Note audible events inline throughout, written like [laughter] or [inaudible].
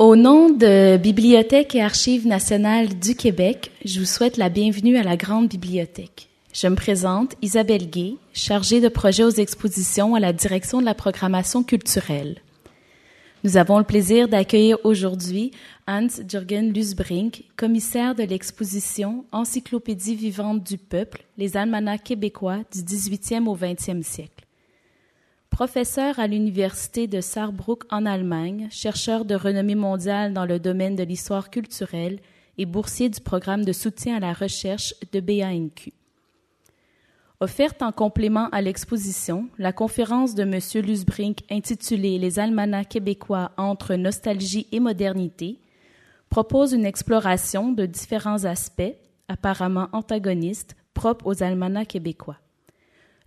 Au nom de Bibliothèque et Archives nationales du Québec, je vous souhaite la bienvenue à la Grande Bibliothèque. Je me présente Isabelle Gay, chargée de projet aux expositions à la direction de la programmation culturelle. Nous avons le plaisir d'accueillir aujourd'hui Hans-Jürgen Lusbrink, commissaire de l'exposition Encyclopédie vivante du peuple, les almanachs québécois du 18e au 20e siècle. Professeur à l'Université de Saarbrück en Allemagne, chercheur de renommée mondiale dans le domaine de l'histoire culturelle et boursier du programme de soutien à la recherche de BANQ. Offerte en complément à l'exposition, la conférence de M. Lusbrink intitulée Les almanachs québécois entre nostalgie et modernité propose une exploration de différents aspects, apparemment antagonistes, propres aux almanachs québécois.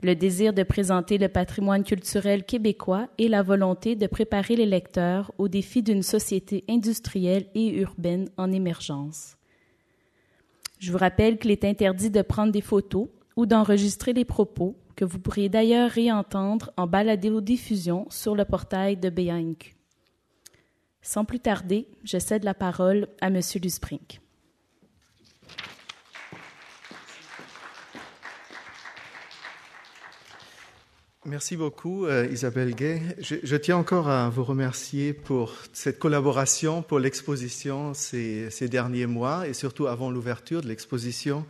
Le désir de présenter le patrimoine culturel québécois et la volonté de préparer les lecteurs aux défis d'une société industrielle et urbaine en émergence. Je vous rappelle qu'il est interdit de prendre des photos ou d'enregistrer les propos que vous pourriez d'ailleurs réentendre en baladéo-diffusion sur le portail de BANQ. Sans plus tarder, je cède la parole à M. Lusprink. Merci beaucoup, euh, Isabelle Gay. Je, tiens encore à vous remercier pour cette collaboration, pour l'exposition ces, derniers mois et surtout avant l'ouverture de l'exposition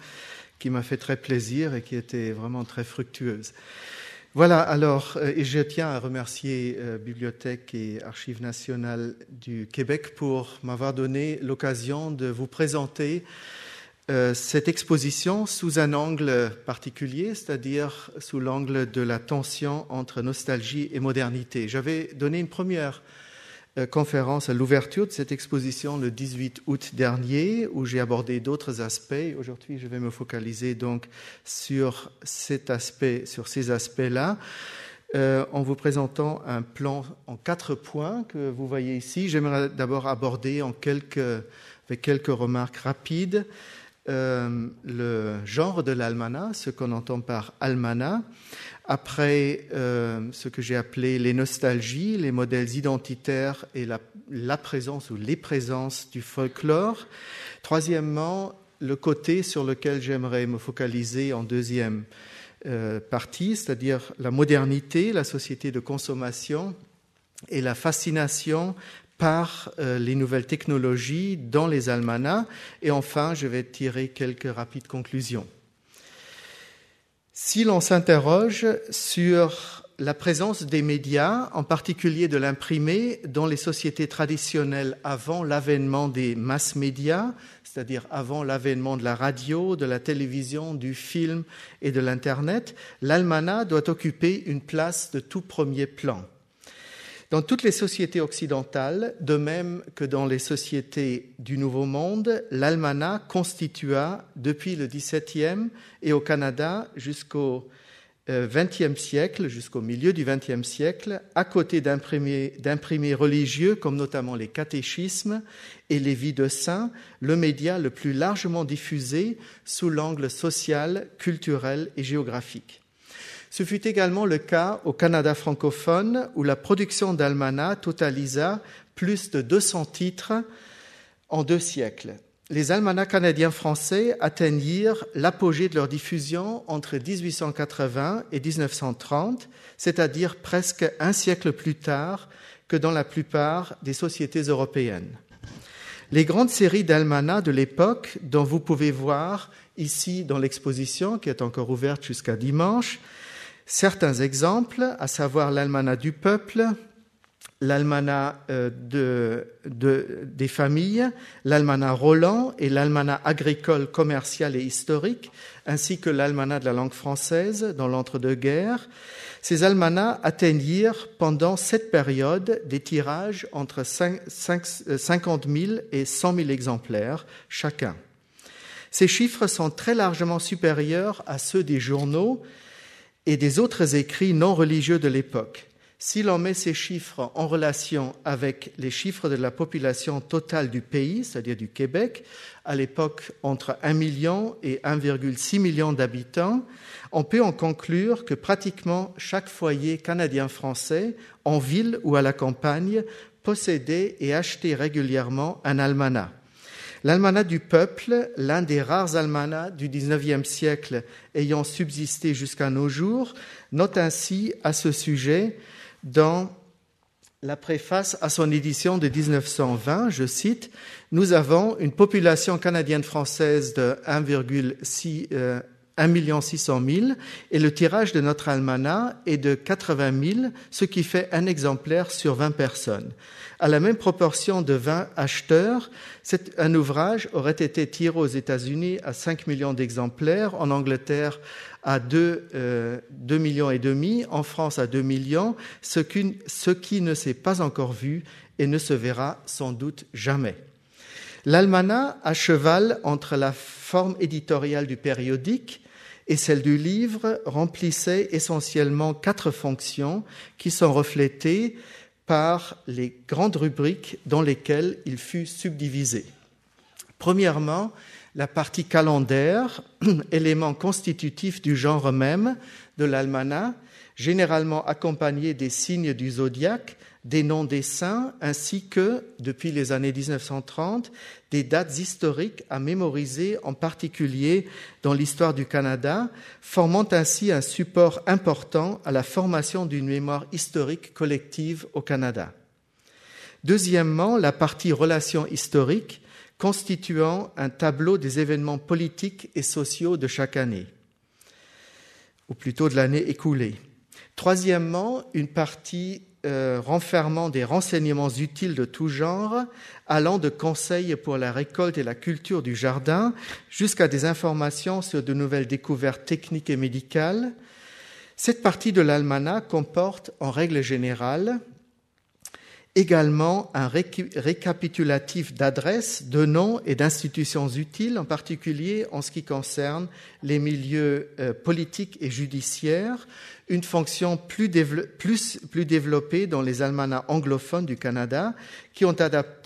qui m'a fait très plaisir et qui était vraiment très fructueuse. Voilà, alors, euh, et je tiens à remercier euh, Bibliothèque et Archives nationales du Québec pour m'avoir donné l'occasion de vous présenter cette exposition sous un angle particulier, c'est-à-dire sous l'angle de la tension entre nostalgie et modernité. J'avais donné une première euh, conférence à l'ouverture de cette exposition le 18 août dernier, où j'ai abordé d'autres aspects. Aujourd'hui, je vais me focaliser donc sur ces aspects-là. Euh, en vous présentant un plan en quatre points que vous voyez ici. J'aimerais d'abord aborder avec quelques remarques rapides euh, le genre de l'almanach, ce qu'on entend par almanach, après euh, ce que j'ai appelé les nostalgies, les modèles identitaires et la, présence ou les présences du folklore. Troisièmement, le côté sur lequel j'aimerais me focaliser en deuxième euh, partie, c'est-à-dire la modernité, la société de consommation et la fascination par euh, les nouvelles technologies dans les almanachs. Et enfin, je vais tirer quelques rapides conclusions. Si l'on s'interroge sur la présence des médias, en particulier de l'imprimé, dans les sociétés traditionnelles avant l'avènement des mass médias, c'est-à-dire avant l'avènement de la radio, de la télévision, du film et de l'Internet, l'almanach doit occuper une place de tout premier plan. Dans toutes les sociétés occidentales, de même que dans les sociétés du Nouveau Monde, l'almanach constitua depuis le XVIIe et au Canada jusqu'au XXe euh, siècle, jusqu'au milieu du XXe siècle, à côté d'imprimés religieux comme notamment les catéchismes et les vies de saints, le média le plus largement diffusé sous l'angle social, culturel et géographique. Ce fut également le cas au Canada francophone où la production d'Almana totalisa plus de 200 titres en deux siècles. Les almanachs canadiens français atteignirent l'apogée de leur diffusion entre 1880 et 1930, c'est-à-dire presque un siècle plus tard que dans la plupart des sociétés européennes. Les grandes séries d'almanachs de l'époque, dont vous pouvez voir ici dans l'exposition, qui est encore ouverte jusqu'à dimanche, Certains exemples, à savoir l'almanach du peuple, l'almanach euh, des familles, l'almanach Roland et l'almanach agricole, commercial et historique, ainsi que l'almanach de la langue française dans l'entre-deux-guerres. Ces almanachs atteignirent pendant cette période des tirages entre 50 000 et 100 000 exemplaires chacun. Ces chiffres sont très largement supérieurs à ceux des journaux et des autres écrits non religieux de l'époque. Si l'on met ces chiffres en relation avec les chiffres de la population totale du pays, c'est-à-dire du Québec, à l'époque entre 1 million et 1,6 million d'habitants, on peut en conclure que pratiquement chaque foyer canadien-français, en ville ou à la campagne, possédait et achetait régulièrement un almanach. L'almanach du peuple, l'un des rares almanachs du XIXe siècle ayant subsisté jusqu'à nos jours, note ainsi à ce sujet dans la préface à son édition de 1920, je cite, Nous avons une population canadienne-française de 1,6 1 600 000 et le tirage de notre almanach est de 80 000, ce qui fait un exemplaire sur 20 personnes. À la même proportion de 20 acheteurs, un ouvrage aurait été tiré aux États-Unis à 5 millions d'exemplaires, en Angleterre à 2, 2 euh, millions et demi, en France à 2 millions, ce qui, ce qui ne s'est pas encore vu et ne se verra sans doute jamais. L'almanach, à cheval entre la forme éditoriale du périodique et celle du livre, remplissait essentiellement quatre fonctions qui sont reflétées par les grandes rubriques dans lesquelles il fut subdivisé. Premièrement, la partie calendaire, [clears throat] élément constitutif du genre même de l'almanach, généralement accompagné des signes du zodiaque, des noms des saints, ainsi que, depuis les années 1930, des dates historiques à mémoriser, en particulier dans l'histoire du Canada, formant ainsi un support important à la formation d'une mémoire historique collective au Canada. Deuxièmement, la partie relations historiques, constituant un tableau des événements politiques et sociaux de chaque année, ou plutôt de l'année écoulée. Troisièmement, une partie euh, renfermant des renseignements utiles de tout genre, allant de conseils pour la récolte et la culture du jardin jusqu'à des informations sur de nouvelles découvertes techniques et médicales. Cette partie de l'almanach comporte, en règle générale, également un récapitulatif d'adresses, de noms et d'institutions utiles, en particulier en ce qui concerne les milieux euh, politiques et judiciaires, une fonction plus, développée dans les almanachs anglophones du Canada, qui ont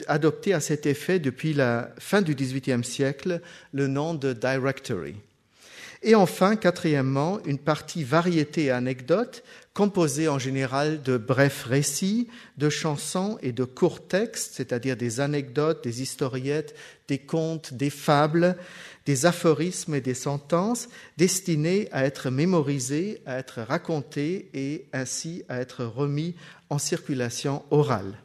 adopté à cet effet depuis la fin du XVIIIe siècle le nom de Directory. Et enfin, quatrièmement, une partie variété et anecdotes composée en général de brefs récits, de chansons et de courts textes, c'est-à-dire des anecdotes, des historiettes, des contes, des fables, des aphorismes et des sentences destinés à être mémorisés, à être racontés et ainsi à être remis en circulation orale.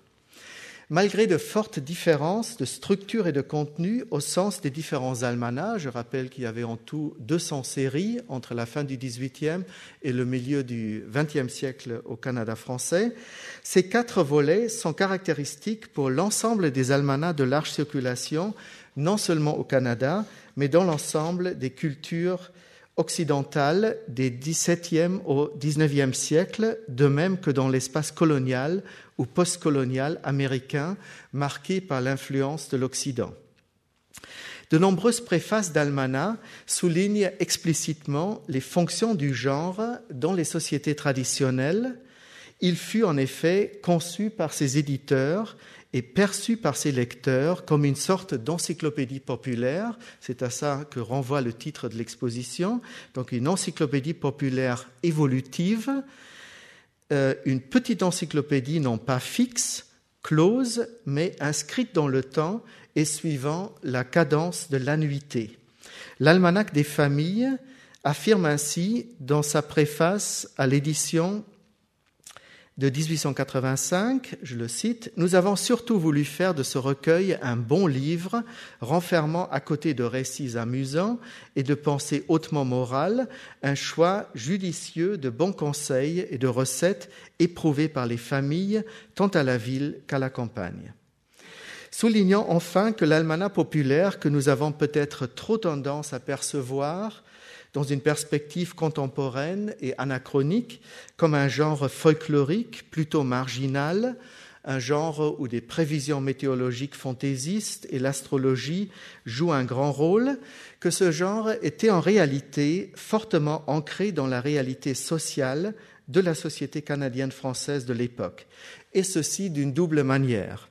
Malgré de fortes différences de structure et de contenu au sens des différents almanachs, je rappelle qu'il y avait en tout 200 séries entre la fin du XVIIIe et le milieu du XXe siècle au Canada français, ces quatre volets sont caractéristiques pour l'ensemble des almanachs de large circulation, non seulement au Canada, mais dans l'ensemble des cultures occidentales des XVIIe au XIXe siècle, de même que dans l'espace colonial postcolonial américain marqué par l'influence de l'Occident. De nombreuses préfaces d'Almana soulignent explicitement les fonctions du genre dans les sociétés traditionnelles. Il fut en effet conçu par ses éditeurs est perçu par ses lecteurs comme une sorte d'encyclopédie populaire, c'est à ça que renvoie le titre de l'exposition, donc une encyclopédie populaire évolutive, euh, une petite encyclopédie non pas fixe, close, mais inscrite dans le temps et suivant la cadence de l'annuité. L'almanach des familles affirme ainsi dans sa préface à l'édition de 1885, je le cite, Nous avons surtout voulu faire de ce recueil un bon livre, renfermant à côté de récits amusants et de pensées hautement morales, un choix judicieux de bons conseils et de recettes éprouvées par les familles, tant à la ville qu'à la campagne. Soulignant enfin que l'almanach populaire, que nous avons peut-être trop tendance à percevoir, dans une perspective contemporaine et anachronique comme un genre folklorique plutôt marginal, un genre où des prévisions météorologiques fantaisistes et l'astrologie jouent un grand rôle, que ce genre était en réalité fortement ancré dans la réalité sociale de la société canadienne-française de l'époque, et ceci d'une double manière.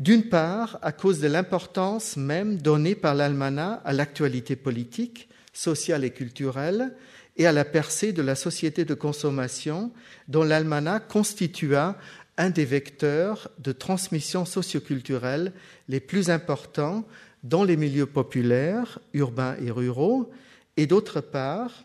D'une part, à cause de l'importance même donnée par l'almanach à l'actualité politique, sociale et culturelle, et à la percée de la société de consommation dont l'almanach constitua un des vecteurs de transmission socioculturelle les plus importants dans les milieux populaires, urbains et ruraux, et d'autre part,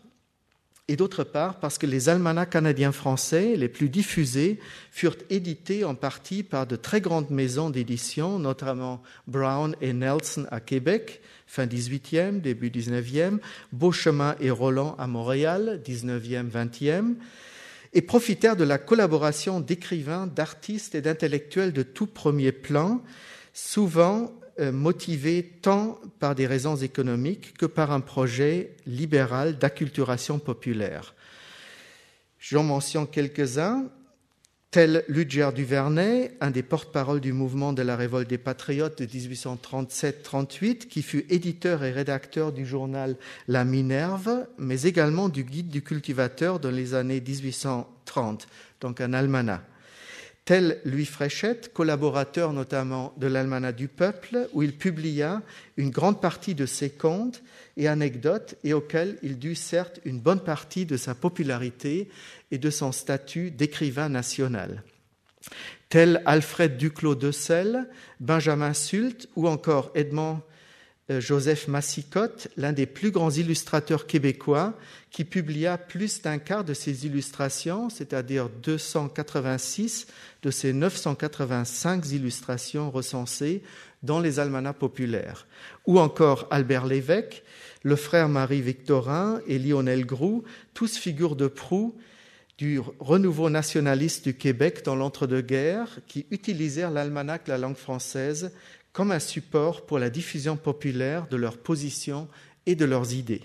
et d'autre part parce que les almanachs canadiens français les plus diffusés furent édités en partie par de très grandes maisons d'édition, notamment Brown et Nelson à Québec, fin 18e, début 19e, Beauchemin et Roland à Montréal, 19e, 20e, et profitèrent de la collaboration d'écrivains, d'artistes et d'intellectuels de tout premier plan, souvent euh, motivé tant par des raisons économiques que par un projet libéral d'acculturation populaire. J'en mentionne quelques-uns, tel Ludger Duvernay, un des porte-parole du mouvement de la révolte des patriotes de 1837-38, qui fut éditeur et rédacteur du journal La Minerve, mais également du guide du cultivateur dans les années 1830, donc un almanach. Tel Louis Fréchette, collaborateur notamment de l'Almanach du Peuple, où il publia une grande partie de ses contes et anecdotes et auxquels il dut certes une bonne partie de sa popularité et de son statut d'écrivain national. Tel Alfred Duclos de Selle, Benjamin Sult ou encore Edmond euh, Joseph Massicotte, l'un des plus grands illustrateurs québécois, qui publia plus d'un quart de ses illustrations, c'est-à-dire 286 de ses 985 illustrations recensées dans les almanachs populaires. Ou encore Albert Lévesque, le frère Marie-Victorin et Lionel Groux, tous figures de proue du renouveau nationaliste du Québec dans l'entre-deux-guerres, qui utilisèrent l'almanach la langue française comme un support pour la diffusion populaire de leurs positions et de leurs idées.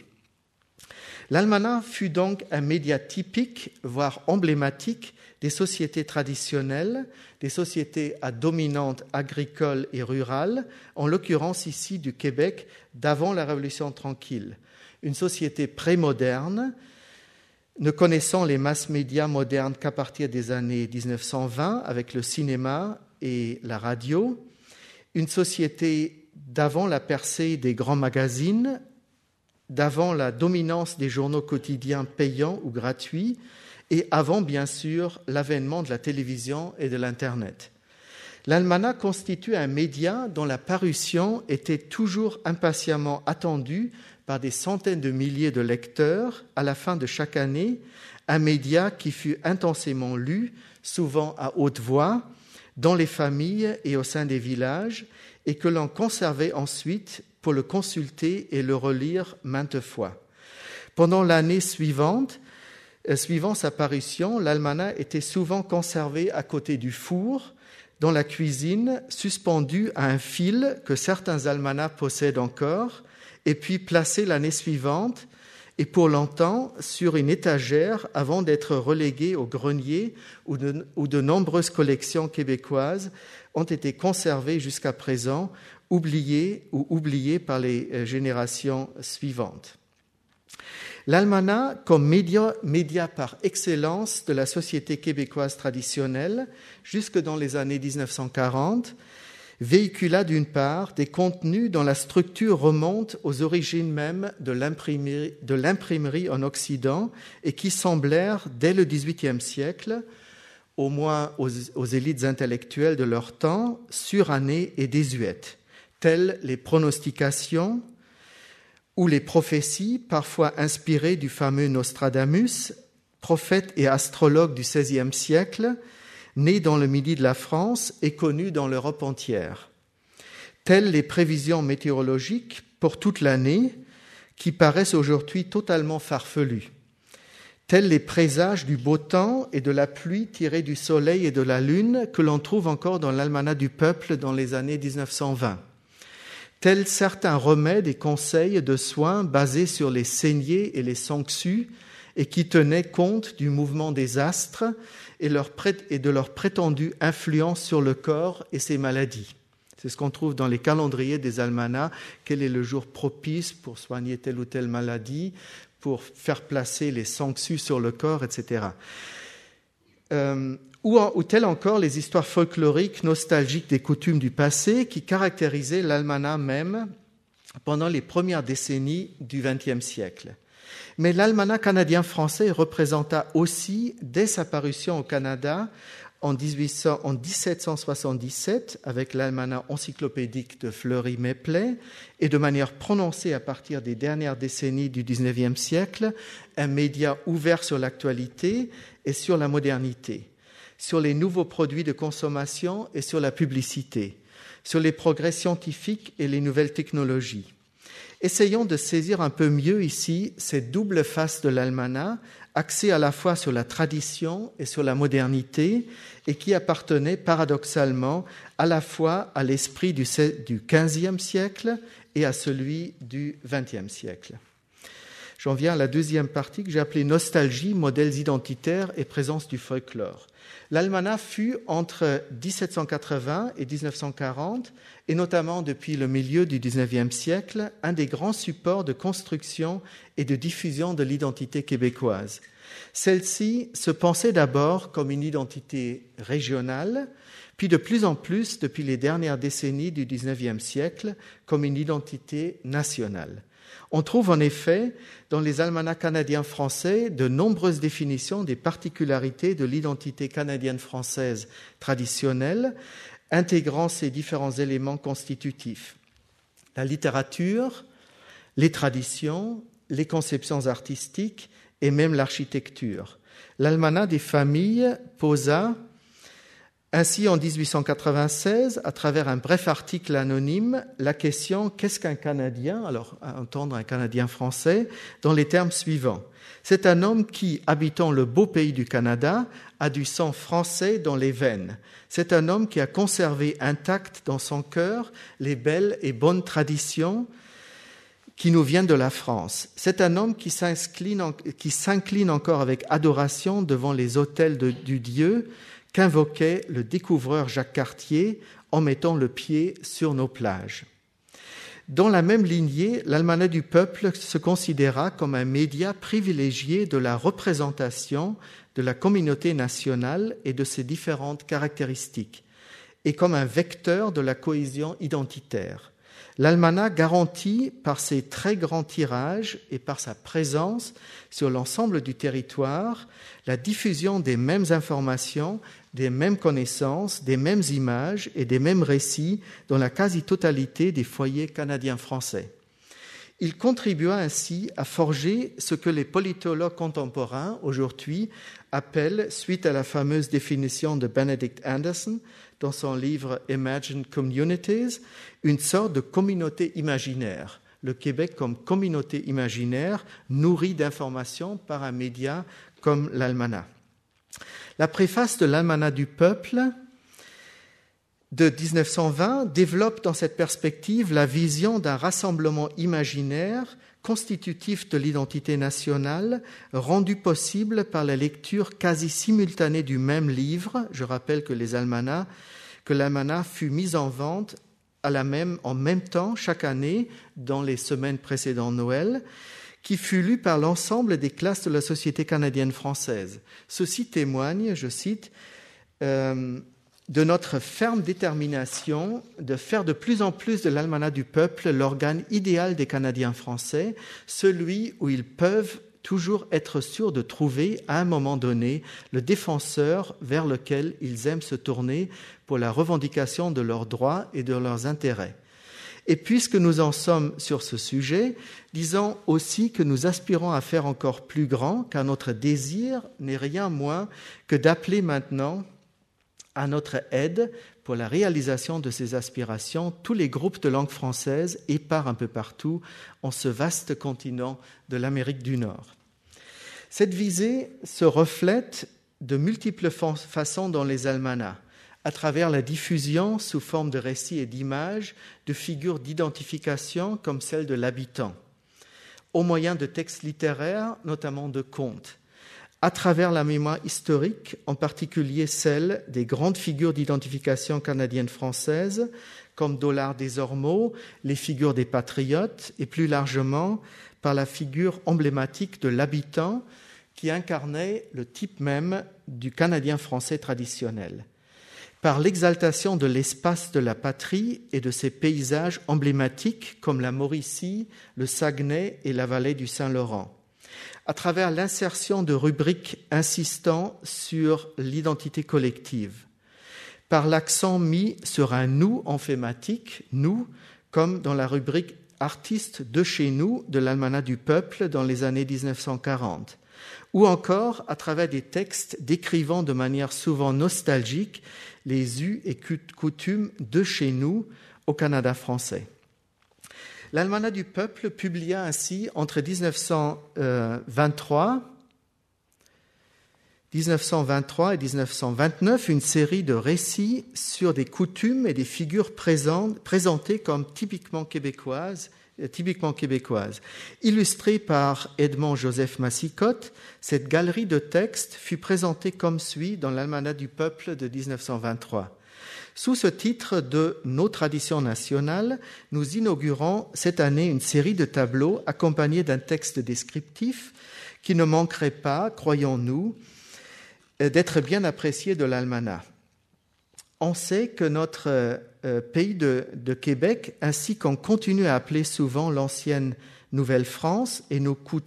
L'almanach fut donc un média typique, voire emblématique, des sociétés traditionnelles, des sociétés à dominante agricole et rurale, en l'occurrence ici du Québec d'avant la Révolution tranquille. Une société prémoderne, ne connaissant les masses médias modernes qu'à partir des années 1920 avec le cinéma et la radio, une société d'avant la percée des grands magazines, d'avant la dominance des journaux quotidiens payants ou gratuits, et avant, bien sûr, l'avènement de la télévision et de l'Internet. L'almanach constitue un média dont la parution était toujours impatiemment attendue par des centaines de milliers de lecteurs à la fin de chaque année, un média qui fut intensément lu, souvent à haute voix, dans les familles et au sein des villages, et que l'on conservait ensuite pour le consulter et le relire maintes fois. Pendant l'année suivante, euh, suivant sa parution, l'almanach était souvent conservé à côté du four, dans la cuisine, suspendu à un fil que certains almanachs possèdent encore, et puis placé l'année suivante et pour longtemps sur une étagère avant d'être relégué au grenier où de, nombreuses collections québécoises ont été conservées jusqu'à présent, oubliées ou oubliées par les euh, générations suivantes. L'almanach, comme média, média, par excellence de la société québécoise traditionnelle, jusque dans les années 1940, véhicula d'une part des contenus dont la structure remonte aux origines même de l'imprimerie en Occident et qui semblèrent, dès le XVIIIe siècle, au moins aux, élites intellectuelles de leur temps, surannées et désuètes, telles les pronostications ou les prophéties, parfois inspirées du fameux Nostradamus, prophète et astrologue du XVIe siècle, né dans le midi de la France et connu dans l'Europe entière. Telles les prévisions météorologiques pour toute l'année qui paraissent aujourd'hui totalement farfelues. Tels les présages du beau temps et de la pluie tirés du soleil et de la lune que l'on trouve encore dans l'almanach du peuple dans les années 1920. Tels certains remèdes et conseils de soins basés sur les saignées et les sanctus et qui tenaient compte du mouvement des astres et, de leur prétendue influence sur le corps et ses maladies. C'est ce qu'on trouve dans les calendriers des almanachs. Quel est le jour propice pour soigner telle ou telle maladie, pour faire placer les sanctus sur le corps, etc. Euh, ou, ou telles encore les histoires folkloriques nostalgiques des coutumes du passé qui caractérisaient l'almanach même pendant les premières décennies du XXe siècle. Mais l'almanach canadien-français représenta aussi, dès sa parution au Canada, en, 1777 avec l'almanach encyclopédique de Fleury-Méplet et de manière prononcée à partir des dernières décennies du XIXe siècle, un média ouvert sur l'actualité et sur la modernité, sur les nouveaux produits de consommation et sur la publicité, sur les progrès scientifiques et les nouvelles technologies. Essayons de saisir un peu mieux ici cette double face de l'almanach axé à la fois sur la tradition et sur la modernité, et qui appartenait paradoxalement à la fois à l'esprit du XVe siècle et à celui du XXe siècle. J'en viens à la deuxième partie que j'ai appelée Nostalgie, modèles identitaires et présence du folklore. L'almanach fut entre 1780 et 1940, et notamment depuis le milieu du XIXe siècle, un des grands supports de construction et de diffusion de l'identité québécoise. Celle-ci se pensait d'abord comme une identité régionale, puis de plus en plus, depuis les dernières décennies du XIXe siècle, comme une identité nationale. On trouve en effet dans les almanachs canadiens français de nombreuses définitions des particularités de l'identité canadienne-française traditionnelle, intégrant ces différents éléments constitutifs. La littérature, les traditions, les conceptions artistiques et même l'architecture. L'almanach des familles posa ainsi, en 1896, à travers un bref article anonyme, la question Qu'est-ce qu'un Canadien? Alors, entendre un Canadien français, dans les termes suivants. C'est un homme qui, habitant le beau pays du Canada, a du sang français dans les veines. C'est un homme qui a conservé intact dans son cœur les belles et bonnes traditions qui nous viennent de la France. C'est un homme qui s'incline encore avec adoration devant les autels du Dieu qu'invoquait le découvreur Jacques Cartier en mettant le pied sur nos plages. Dans la même lignée, l'Almanach du peuple se considéra comme un média privilégié de la représentation de la communauté nationale et de ses différentes caractéristiques, et comme un vecteur de la cohésion identitaire. L'almanach garantit par ses très grands tirages et par sa présence sur l'ensemble du territoire la diffusion des mêmes informations des mêmes connaissances, des mêmes images et des mêmes récits dans la quasi-totalité des foyers canadiens français. Il contribua ainsi à forger ce que les politologues contemporains aujourd'hui appellent, suite à la fameuse définition de Benedict Anderson dans son livre Imagined Communities, une sorte de communauté imaginaire. Le Québec comme communauté imaginaire nourrie d'informations par un média comme l'almanach. La préface de l'Almanach du peuple de 1920 développe dans cette perspective la vision d'un rassemblement imaginaire constitutif de l'identité nationale, rendu possible par la lecture quasi simultanée du même livre. Je rappelle que les almanachs, que l'almanach fut mis en vente à la même, en même temps chaque année dans les semaines précédant Noël qui fut lu par l'ensemble des classes de la société canadienne française. Ceci témoigne, je cite, euh, de notre ferme détermination de faire de plus en plus de l'almanach du peuple l'organe idéal des Canadiens français, celui où ils peuvent toujours être sûrs de trouver à un moment donné le défenseur vers lequel ils aiment se tourner pour la revendication de leurs droits et de leurs intérêts. Et puisque nous en sommes sur ce sujet, disons aussi que nous aspirons à faire encore plus grand, car notre désir n'est rien moins que d'appeler maintenant à notre aide pour la réalisation de ces aspirations tous les groupes de langue française épars un peu partout en ce vaste continent de l'Amérique du Nord. Cette visée se reflète de multiples façons dans les almanachs à travers la diffusion sous forme de récits et d'images de figures d'identification comme celle de l'habitant, au moyen de textes littéraires, notamment de contes, à travers la mémoire historique, en particulier celle des grandes figures d'identification canadiennes-françaises, comme Dollard des Ormeaux, les figures des patriotes, et plus largement par la figure emblématique de l'habitant qui incarnait le type même du Canadien français traditionnel par l'exaltation de l'espace de la patrie et de ses paysages emblématiques comme la Mauricie, le Saguenay et la vallée du Saint-Laurent. À travers l'insertion de rubriques insistant sur l'identité collective, par l'accent mis sur un nous emphématique, nous, comme dans la rubrique artistes de chez nous de l'Almanach du peuple dans les années 1940, ou encore à travers des textes décrivant de manière souvent nostalgique les us et coutumes de chez nous au Canada français. L'Almanach du peuple publia ainsi entre 1923 1923 et 1929 une série de récits sur des coutumes et des figures présentées comme typiquement québécoises, euh, typiquement. Illustrée par Edmond Joseph Massicotte, cette galerie de textes fut présentée comme suit dans l'Almanach du peuple de 1923. Sous ce titre de Nos traditions nationales, nous inaugurons cette année une série de tableaux accompagnés d'un texte descriptif qui ne manquerait pas, croyons-nous, d'être bien apprécié de l'almanach. On sait que notre euh, pays de, Québec, ainsi qu'on continue à appeler souvent l'ancienne Nouvelle-France et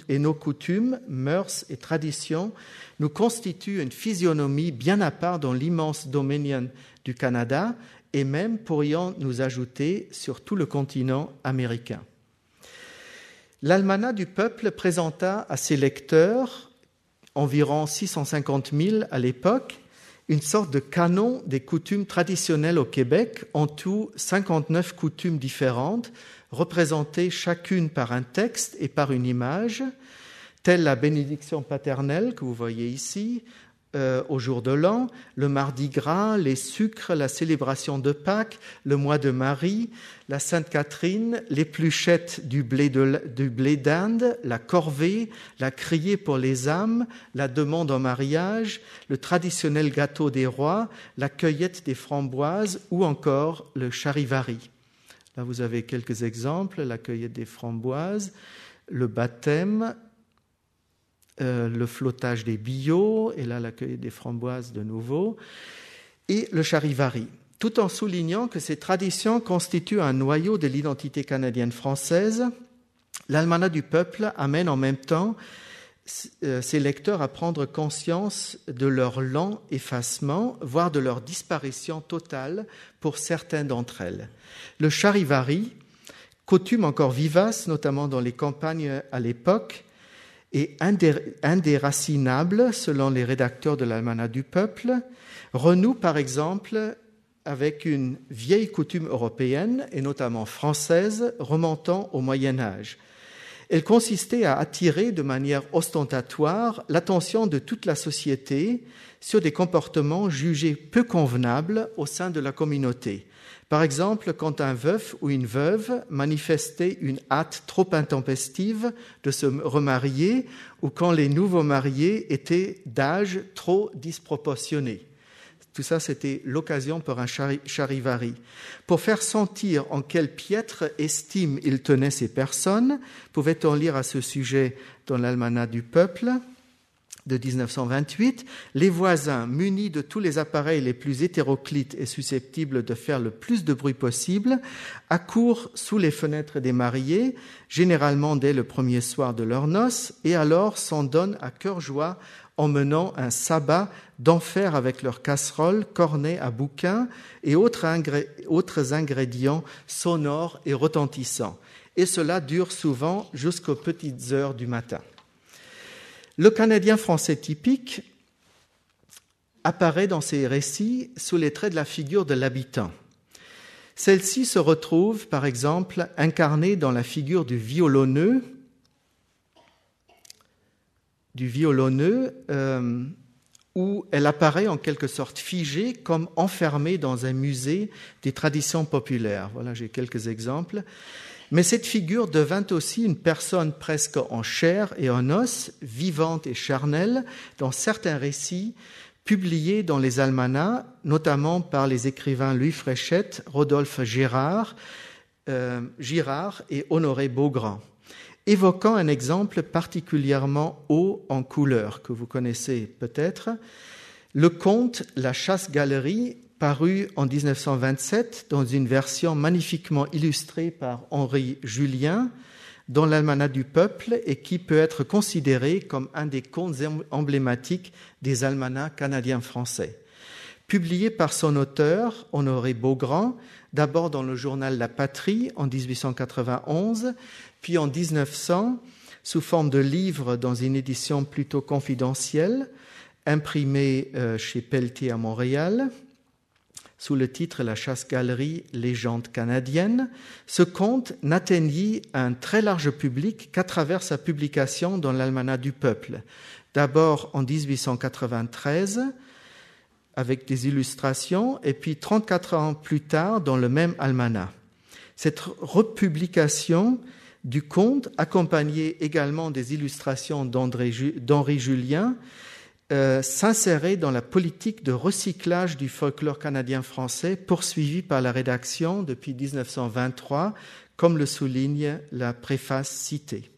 et nos coutumes, mœurs et traditions, nous constituent une physionomie bien à part dans l'immense domaine du Canada et même pourrions nous ajouter sur tout le continent américain. L'almanach du peuple présenta à ses lecteurs environ 650 000 à l'époque, une sorte de canon des coutumes traditionnelles au Québec, en tout 59 coutumes différentes, représentées chacune par un texte et par une image, telle la bénédiction paternelle que vous voyez ici, euh, au jour de l'an, le mardi gras, les sucres, la célébration de Pâques, le mois de Marie, la Sainte Catherine, l'épluchette du blé d'Inde, la corvée, la criée pour les âmes, la demande en mariage, le traditionnel gâteau des rois, la cueillette des framboises ou encore le charivari. Là, vous avez quelques exemples, la cueillette des framboises, le baptême, euh, le flottage des billots, et là l'accueil des framboises de nouveau, et le charivari, tout en soulignant que ces traditions constituent un noyau de l'identité canadienne-française. L'almanach du peuple amène en même temps euh, ses lecteurs à prendre conscience de leur lent effacement, voire de leur disparition totale pour certains d'entre elles. Le charivari, coutume encore vivace, notamment dans les campagnes à l'époque, et indéracinable, selon les rédacteurs de l'Almanach du peuple, renoue par exemple avec une vieille coutume européenne, et notamment française, remontant au Moyen Âge. Elle consistait à attirer de manière ostentatoire l'attention de toute la société sur des comportements jugés peu convenables au sein de la communauté, par exemple, quand un veuf ou une veuve manifestait une hâte trop intempestive de se remarier ou quand les nouveaux mariés étaient d'âge trop disproportionné. Tout ça, c'était l'occasion pour un charivari. Pour faire sentir en quelle piètre estime il tenait ces personnes, pouvait-on lire à ce sujet dans l'Almanach du peuple de 1928, les voisins, munis de tous les appareils les plus hétéroclites et susceptibles de faire le plus de bruit possible, accourent sous les fenêtres des mariés, généralement dès le premier soir de leur noces, et alors s'en donnent à cœur joie en menant un sabbat d'enfer avec leurs casseroles, cornets à bouquins et autres, autres ingrédients sonores et retentissants. Et cela dure souvent jusqu'aux petites heures du matin. Le Canadien français typique apparaît dans ces récits sous les traits de la figure de l'habitant. Celle-ci se retrouve, par exemple, incarnée dans la figure du violonneux, du violonneux, euh, où elle apparaît en quelque sorte figée, comme enfermée dans un musée des traditions populaires. Voilà, j'ai quelques exemples. Mais cette figure devint aussi une personne presque en chair et en os, vivante et charnelle, dans certains récits publiés dans les almanachs, notamment par les écrivains Louis Fréchette, Rodolphe Girard, euh, Girard et Honoré Beaugrand, évoquant un exemple particulièrement haut en couleur que vous connaissez peut-être. Le conte La chasse-galerie paru en 1927 dans une version magnifiquement illustrée par Henri Julien, dans l'almanach du peuple et qui peut être considéré comme un des contes emblématiques des almanachs canadiens-français. Publié par son auteur, Honoré Beaugrand, d'abord dans le journal La Patrie en 1891, puis en 1900 sous forme de livre dans une édition plutôt confidentielle, imprimée euh, chez Pelletier à Montréal, sous le titre La chasse-galerie légende canadienne, ce conte n'atteignit un très large public qu'à travers sa publication dans l'Almanach du Peuple. D'abord en 1893, avec des illustrations, et puis 34 ans plus tard dans le même almanach. Cette republication du conte, accompagnée également des illustrations d'Henri Julien, euh, s'insérait dans la politique de recyclage du folklore canadien-français poursuivie par la rédaction depuis 1923, comme le souligne la préface citée.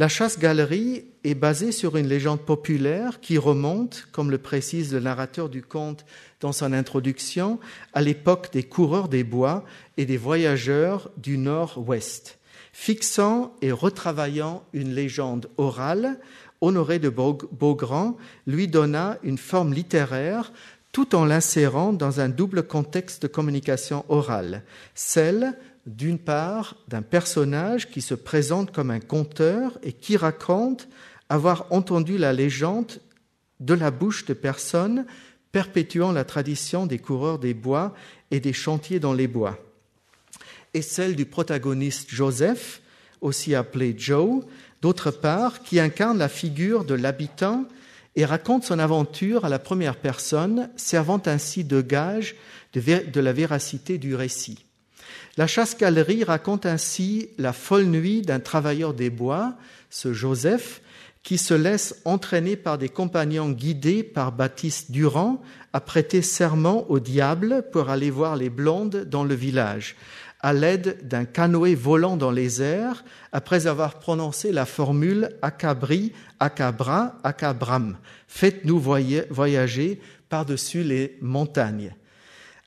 La chasse-galerie est basée sur une légende populaire qui remonte, comme le précise le narrateur du conte dans son introduction, à l'époque des coureurs des bois et des voyageurs du nord-ouest. Fixant et retravaillant une légende orale, Honoré de Beaugrand lui donna une forme littéraire tout en l'insérant dans un double contexte de communication orale, celle d'une part, d'un personnage qui se présente comme un conteur et qui raconte avoir entendu la légende de la bouche de personnes perpétuant la tradition des coureurs des bois et des chantiers dans les bois, et celle du protagoniste Joseph, aussi appelé Joe, d'autre part, qui incarne la figure de l'habitant et raconte son aventure à la première personne, servant ainsi de gage de, la véracité du récit. La chasse-galerie raconte ainsi la folle nuit d'un travailleur des bois, ce Joseph, qui se laisse entraîner par des compagnons guidés par Baptiste Durand à prêter serment au diable pour aller voir les blondes dans le village, à l'aide d'un canoë volant dans les airs, après avoir prononcé la formule Acabri, Acabra, Acabram. Faites-nous voyager par-dessus les montagnes.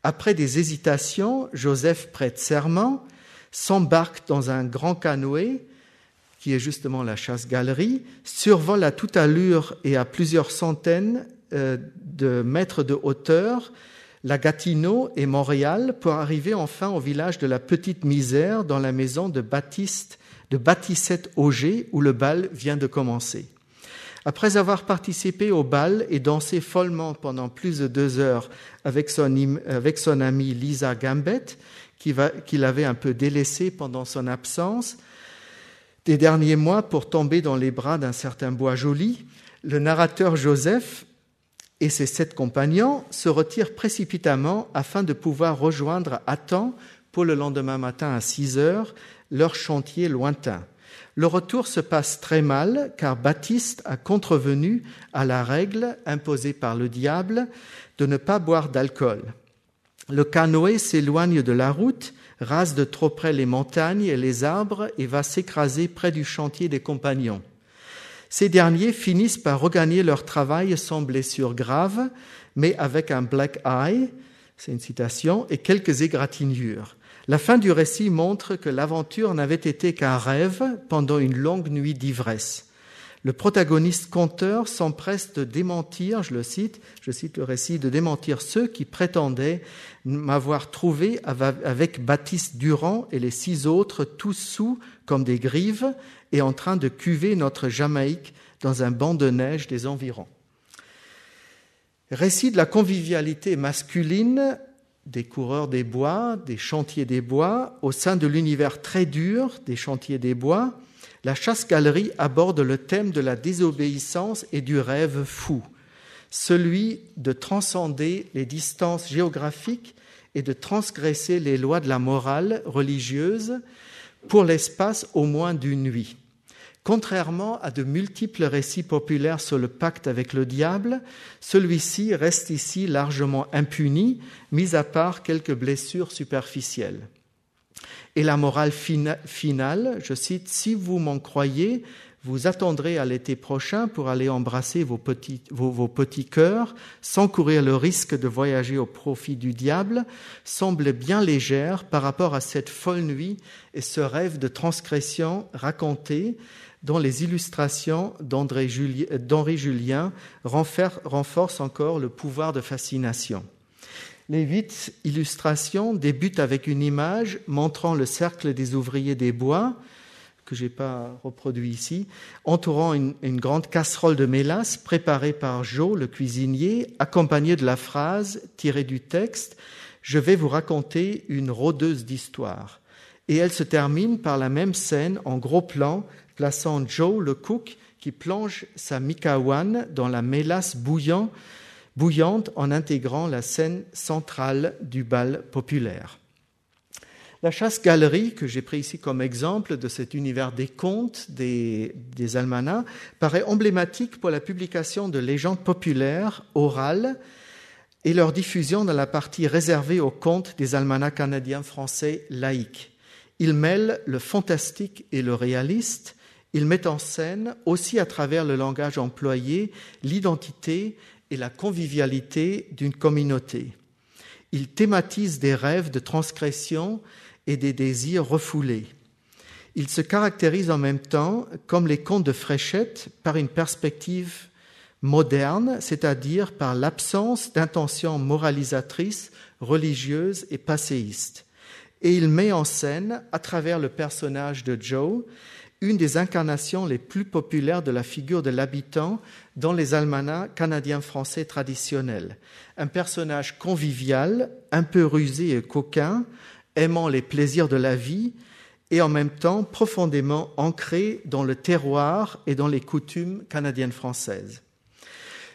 Après des hésitations, Joseph prête serment, s'embarque dans un grand canoë, qui est justement la chasse-galerie, survole à toute allure et à plusieurs centaines euh, de mètres de hauteur la Gatineau et Montréal pour arriver enfin au village de la Petite Misère dans la maison de Baptiste, de Baptiste Auger où le bal vient de commencer. Après avoir participé au bal et dansé follement pendant plus de deux heures avec son, amie Lisa Gambett, qu'il avait un peu délaissé pendant son absence, des derniers mois pour tomber dans les bras d'un certain bois joli, le narrateur Joseph et ses sept compagnons se retirent précipitamment afin de pouvoir rejoindre à temps pour le lendemain matin à six heures leur chantier lointain. Le retour se passe très mal car Baptiste a contrevenu à la règle imposée par le diable de ne pas boire d'alcool. Le canoë s'éloigne de la route, rase de trop près les montagnes et les arbres et va s'écraser près du chantier des compagnons. Ces derniers finissent par regagner leur travail sans blessure grave, mais avec un black eye, c'est une citation, et quelques égratignures. La fin du récit montre que l'aventure n'avait été qu'un rêve pendant une longue nuit d'ivresse. Le protagoniste conteur s'empresse de démentir, je le cite, je cite le récit, de démentir ceux qui prétendaient m'avoir trouvé avec Baptiste Durand et les six autres tous sous comme des grives et en train de cuver notre Jamaïque dans un banc de neige des environs. Récit de la convivialité masculine des coureurs des bois, des chantiers des bois, au sein de l'univers très dur des chantiers des bois, la chasse-galerie aborde le thème de la désobéissance et du rêve fou, celui de transcender les distances géographiques et de transgresser les lois de la morale religieuse pour l'espace au moins d'une nuit. Contrairement à de multiples récits populaires sur le pacte avec le diable, celui-ci reste ici largement impuni, mis à part quelques blessures superficielles. Et la morale finale, je cite, Si vous m'en croyez, vous attendrez à l'été prochain pour aller embrasser vos petits, vos, petits cœurs sans courir le risque de voyager au profit du diable semble bien légère par rapport à cette folle nuit et ce rêve de transgression raconté dont les illustrations d'Henri Julien renforcent encore le pouvoir de fascination. Les huit illustrations débutent avec une image montrant le cercle des ouvriers des bois, que je n'ai pas reproduit ici, entourant une, grande casserole de mélasse préparée par Joe, le cuisinier, accompagnée de la phrase tirée du texte Je vais vous raconter une rôdeuse d'histoire. Et elle se termine par la même scène en gros plan, plaçant Joe, le cook, qui plonge sa mikawan dans la mélasse bouillante en intégrant la scène centrale du bal populaire. La chasse-galerie, que j'ai pris ici comme exemple de cet univers des contes, des, des almanachs, paraît emblématique pour la publication de légendes populaires, orales, et leur diffusion dans la partie réservée aux contes des almanachs canadiens français laïcs. Il mêle le fantastique et le réaliste, il met en scène, aussi à travers le langage employé, l'identité et la convivialité d'une communauté. Il thématise des rêves de transgression et des désirs refoulés. Il se caractérise en même temps, comme les contes de Fréchette, par une perspective moderne, c'est-à-dire par l'absence d'intentions moralisatrices, religieuses et passéistes. Et il met en scène, à travers le personnage de Joe, une des incarnations les plus populaires de la figure de l'habitant dans les almanachs canadiens-français traditionnels. Un personnage convivial, un peu rusé et coquin, aimant les plaisirs de la vie et en même temps profondément ancré dans le terroir et dans les coutumes canadiennes françaises.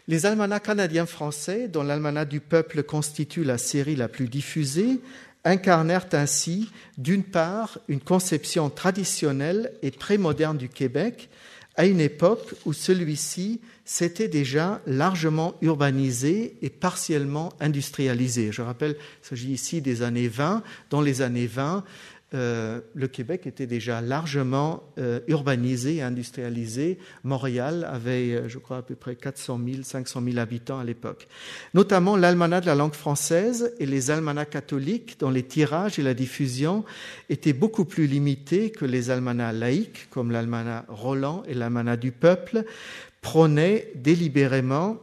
Les almanachs canadiens français, dont l'almanach du peuple constitue la série la plus diffusée, incarnèrent ainsi, d'une part, une conception traditionnelle et prémoderne du Québec, à une époque où celui-ci s'était déjà largement urbanisé et partiellement industrialisé. Je rappelle, il s'agit ici des années 20. Dans les années 20, euh, le Québec était déjà largement euh, urbanisé et industrialisé. Montréal avait, euh, je crois, à peu près 400 000, 500 000 habitants à l'époque. Notamment l'almanach de la langue française et les almanachs catholiques, dont les tirages et la diffusion étaient beaucoup plus limités que les almanachs laïques, comme l'almanach Roland et l'almanach du peuple, prônaient délibérément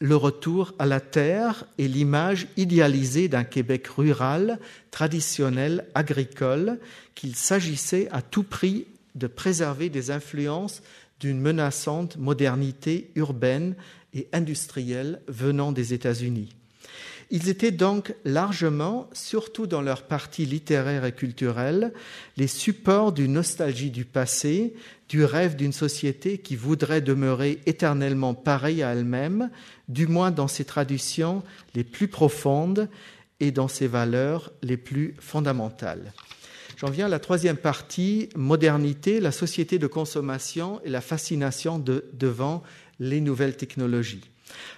le retour à la terre et l'image idéalisée d'un Québec rural, traditionnel, agricole, qu'il s'agissait à tout prix de préserver des influences d'une menaçante modernité urbaine et industrielle venant des États-Unis. Ils étaient donc largement, surtout dans leur partie littéraire et culturelle, les supports d'une nostalgie du passé, du rêve d'une société qui voudrait demeurer éternellement pareille à elle-même, du moins dans ses traditions les plus profondes et dans ses valeurs les plus fondamentales. J'en viens à la troisième partie, modernité, la société de consommation et la fascination devant les nouvelles technologies.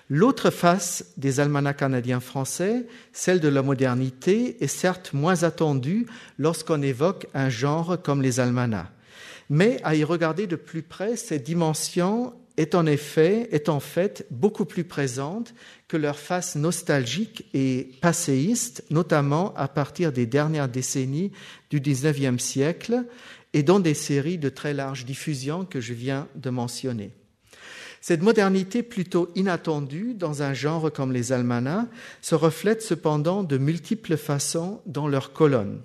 L'autre face des almanachs canadiens français, celle de la modernité, est certes moins attendue lorsqu'on évoque un genre comme les almanachs. Mais à y regarder de plus près, cette dimension est en effet, est en fait beaucoup plus présente que leur face nostalgique et passéiste, notamment à partir des dernières décennies du XIXe siècle et dans des séries de très large diffusion que je viens de mentionner. Cette modernité plutôt inattendue dans un genre comme les almanachs se reflète cependant de multiples façons dans leurs colonnes.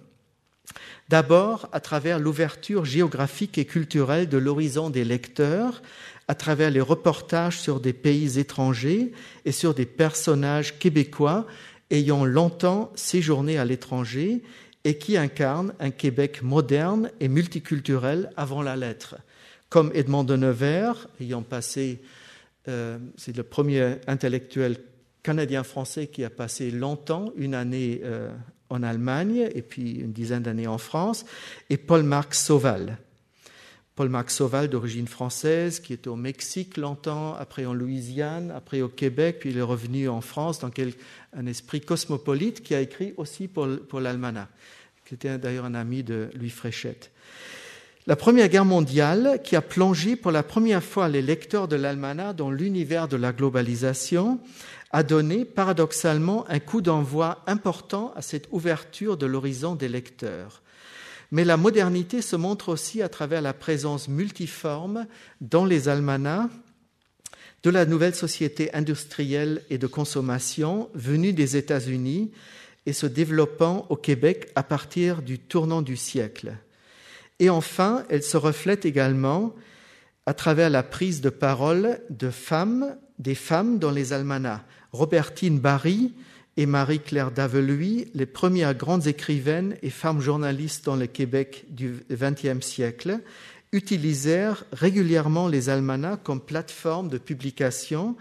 D'abord, à travers l'ouverture géographique et culturelle de l'horizon des lecteurs, à travers les reportages sur des pays étrangers et sur des personnages québécois ayant longtemps séjourné à l'étranger et qui incarnent un Québec moderne et multiculturel avant la lettre, comme Edmond de Nevers, ayant passé, euh, c'est le premier intellectuel canadien-français qui a passé longtemps, une année euh, en Allemagne et puis une dizaine d'années en France, et Paul-Marc Sauval. Paul-Marc Sauval, d'origine française, qui était au Mexique longtemps, après en Louisiane, après au Québec, puis il est revenu en France dans un esprit cosmopolite qui a écrit aussi pour, pour l'Almanach, qui était d'ailleurs un ami de Louis Fréchette. La Première Guerre mondiale, qui a plongé pour la première fois les lecteurs de l'almanach dans l'univers de la globalisation, a donné paradoxalement un coup d'envoi important à cette ouverture de l'horizon des lecteurs. Mais la modernité se montre aussi à travers la présence multiforme dans les almanachs de la nouvelle société industrielle et de consommation venue des États-Unis et se développant au Québec à partir du tournant du siècle. Et enfin, elle se reflète également à travers la prise de parole de femmes, des femmes dans les almanachs. Robertine Barry et Marie-Claire Daveluy, les premières grandes écrivaines et femmes journalistes dans le Québec du XXe siècle, utilisèrent régulièrement les almanachs comme plateforme de publication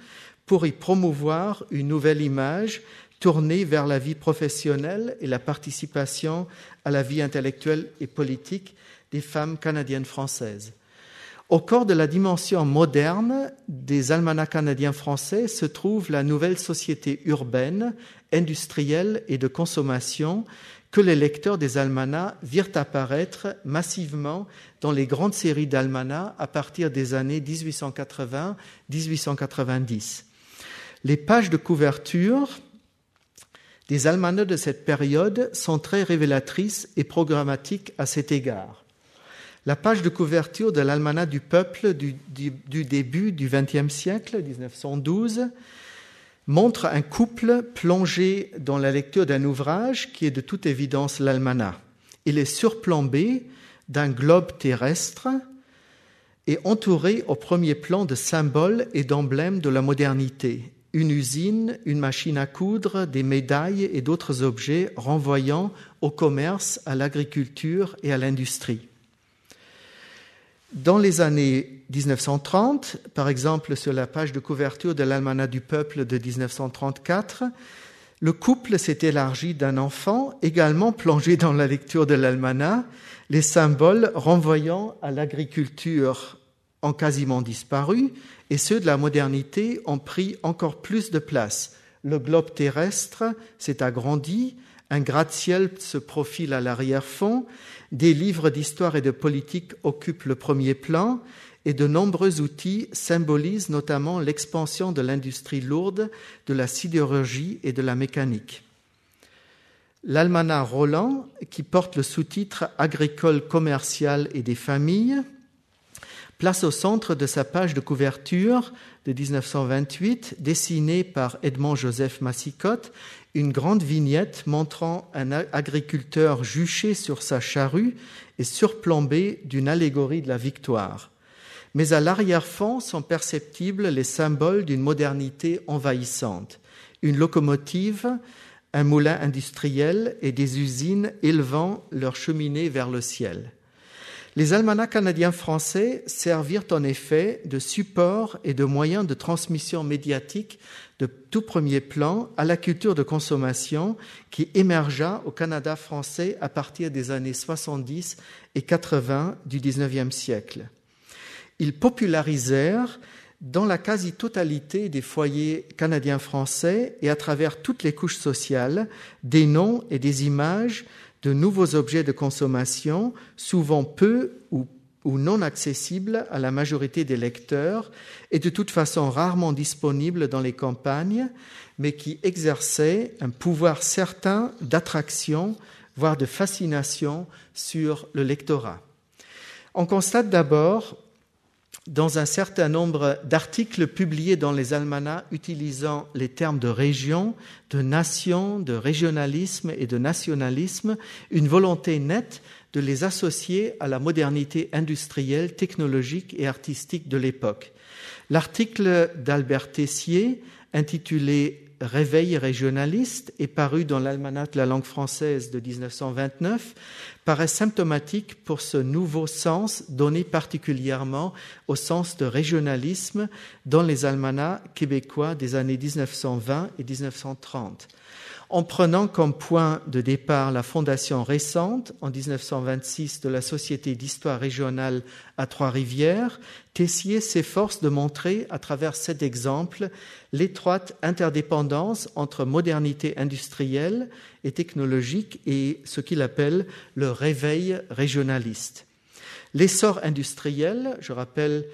pour y promouvoir une nouvelle image tournée vers la vie professionnelle et la participation à la vie intellectuelle et politique des femmes canadiennes françaises. Au corps de la dimension moderne des almanachs canadiens français se trouve la nouvelle société urbaine, industrielle et de consommation que les lecteurs des almanachs virent apparaître massivement dans les grandes séries d'almanachs à partir des années 1880-1890. Les pages de couverture des almanachs de cette période sont très révélatrices et programmatiques à cet égard. La page de couverture de l'Almanach du peuple du, début du XXe siècle, 1912, montre un couple plongé dans la lecture d'un ouvrage qui est de toute évidence l'Almanach. Il est surplombé d'un globe terrestre et entouré au premier plan de symboles et d'emblèmes de la modernité. Une usine, une machine à coudre, des médailles et d'autres objets renvoyant au commerce, à l'agriculture et à l'industrie. Dans les années 1930, par exemple sur la page de couverture de l'Almanach du peuple de 1934, le couple s'est élargi d'un enfant également plongé dans la lecture de l'Almanach, les symboles renvoyant à l'agriculture ont quasiment disparu et ceux de la modernité ont pris encore plus de place. Le globe terrestre s'est agrandi, un gratte-ciel se profile à l'arrière-fond, des livres d'histoire et de politique occupent le premier plan et de nombreux outils symbolisent notamment l'expansion de l'industrie lourde, de la sidérurgie et de la mécanique. L'almanach Roland, qui porte le sous-titre Agricole, commercial et des familles, place au centre de sa page de couverture de 1928, dessinée par Edmond Joseph Massicotte, une grande vignette montrant un agriculteur juché sur sa charrue et surplombé d'une allégorie de la victoire. Mais à l'arrière-fond sont perceptibles les symboles d'une modernité envahissante. Une locomotive, un moulin industriel et des usines élevant leurs cheminées vers le ciel. Les almanachs canadiens français servirent en effet de support et de moyen de transmission médiatique de tout premier plan à la culture de consommation qui émergea au Canada français à partir des années 70 et 80 du XIXe siècle. Ils popularisèrent dans la quasi-totalité des foyers canadiens français et à travers toutes les couches sociales des noms et des images de nouveaux objets de consommation, souvent peu ou, non accessibles à la majorité des lecteurs et de toute façon rarement disponibles dans les campagnes, mais qui exerçaient un pouvoir certain d'attraction, voire de fascination sur le lectorat. On constate d'abord dans un certain nombre d'articles publiés dans les almanachs utilisant les termes de région, de nation, de régionalisme et de nationalisme, une volonté nette de les associer à la modernité industrielle, technologique et artistique de l'époque. L'article d'Albert Tessier, intitulé Réveil régionaliste est paru dans l'Almanach de la langue française de 1929 paraît symptomatique pour ce nouveau sens donné particulièrement au sens de régionalisme dans les almanachs québécois des années 1920 et 1930 en prenant comme point de départ la fondation récente, en 1926, de la Société d'histoire régionale à Trois-Rivières, Tessier s'efforce de montrer, à travers cet exemple, l'étroite interdépendance entre modernité industrielle et technologique et ce qu'il appelle le réveil régionaliste. L'essor industriel, je rappelle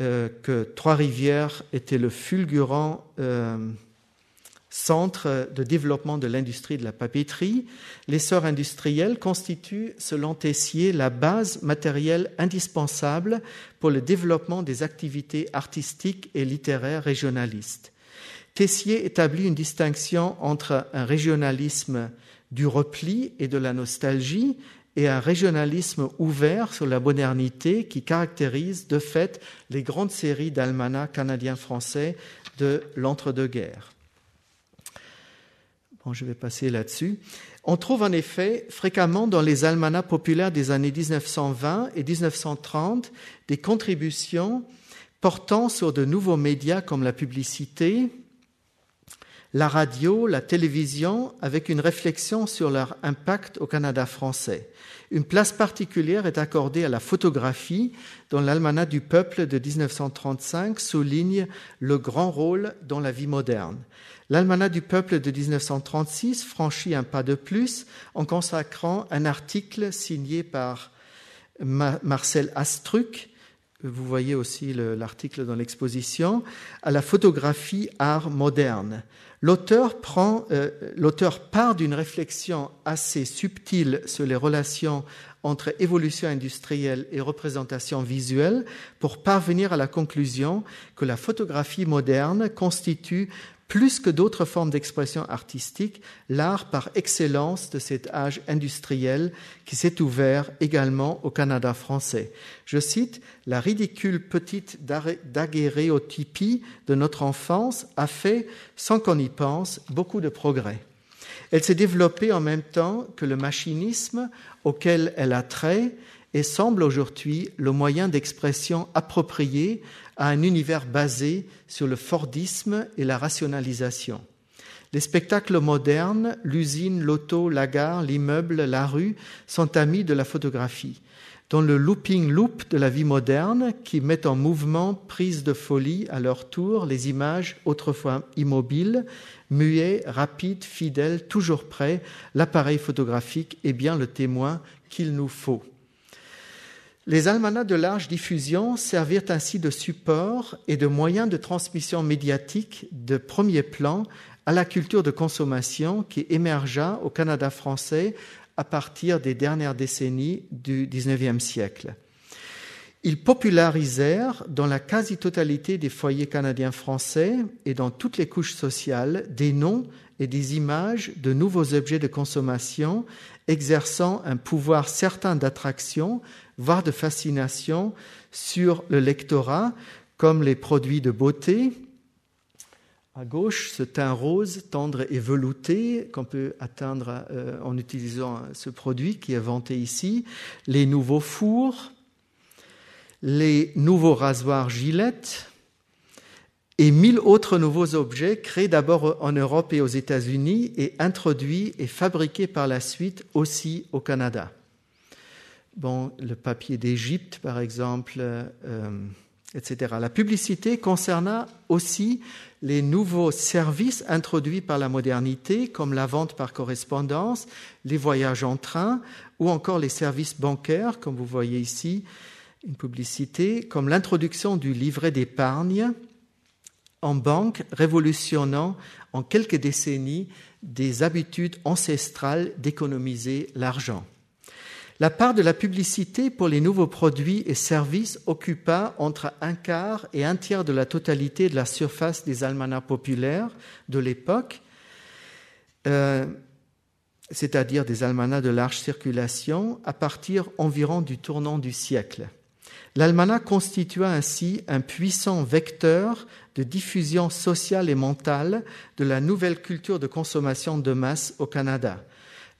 euh, que Trois-Rivières était le fulgurant euh, centre de développement de l'industrie de la papeterie, l'essor industriel constitue, selon Tessier, la base matérielle indispensable pour le développement des activités artistiques et littéraires régionalistes. Tessier établit une distinction entre un régionalisme du repli et de la nostalgie et un régionalisme ouvert sur la modernité qui caractérise de fait les grandes séries d'almanachs canadiens-français de l'entre-deux-guerres je vais passer là-dessus. On trouve en effet fréquemment dans les almanachs populaires des années 1920 et 1930 des contributions portant sur de nouveaux médias comme la publicité, la radio, la télévision, avec une réflexion sur leur impact au Canada français. Une place particulière est accordée à la photographie, dont l'Almanach du peuple de 1935 souligne le grand rôle dans la vie moderne. L'Almanach du peuple de 1936 franchit un pas de plus en consacrant un article signé par Marcel Astruc, vous voyez aussi l'article dans l'exposition, à la photographie art moderne. Euh, l'auteur part d'une réflexion assez subtile sur les relations entre évolution industrielle et représentation visuelle pour parvenir à la conclusion que la photographie moderne constitue plus que d'autres formes d'expression artistique, l'art par excellence de cet âge industriel qui s'est ouvert également au Canada français. Je cite, La ridicule petite daguerréotypie de notre enfance a fait, sans qu'on y pense, beaucoup de progrès. Elle s'est développée en même temps que le machinisme auquel elle a trait et semble aujourd'hui le moyen d'expression approprié à un univers basé sur le Fordisme et la rationalisation. Les spectacles modernes, l'usine, l'auto, la gare, l'immeuble, la rue sont amis de la photographie. Dans le looping loop de la vie moderne, qui met en mouvement, prise de folie à leur tour, les images autrefois immobiles, muets, rapides, fidèles, toujours prêts, l'appareil photographique est bien le témoin qu'il nous faut. Les almanachs de large diffusion servirent ainsi de support et de moyen de transmission médiatique de premier plan à la culture de consommation qui émergea au Canada français à partir des dernières décennies du XIXe siècle. Ils popularisèrent dans la quasi-totalité des foyers canadiens français et dans toutes les couches sociales des noms et des images de nouveaux objets de consommation exerçant un pouvoir certain d'attraction voire de fascination sur le lectorat, comme les produits de beauté. À gauche, ce teint rose tendre et velouté qu'on peut atteindre euh, en utilisant ce produit qui est vanté ici, les nouveaux fours, les nouveaux rasoirs gilettes et mille autres nouveaux objets créés d'abord en Europe et aux États-Unis et introduits et fabriqués par la suite aussi au Canada. Bon, le papier d'Égypte, par exemple, euh, etc. La publicité concerna aussi les nouveaux services introduits par la modernité, comme la vente par correspondance, les voyages en train, ou encore les services bancaires, comme vous voyez ici, une publicité, comme l'introduction du livret d'épargne en banque, révolutionnant en quelques décennies des habitudes ancestrales d'économiser l'argent. La part de la publicité pour les nouveaux produits et services occupa entre un quart et un tiers de la totalité de la surface des almanachs populaires de l'époque, euh, c'est-à-dire des almanachs de large circulation, à partir environ du tournant du siècle. L'almanach constitua ainsi un puissant vecteur de diffusion sociale et mentale de la nouvelle culture de consommation de masse au Canada.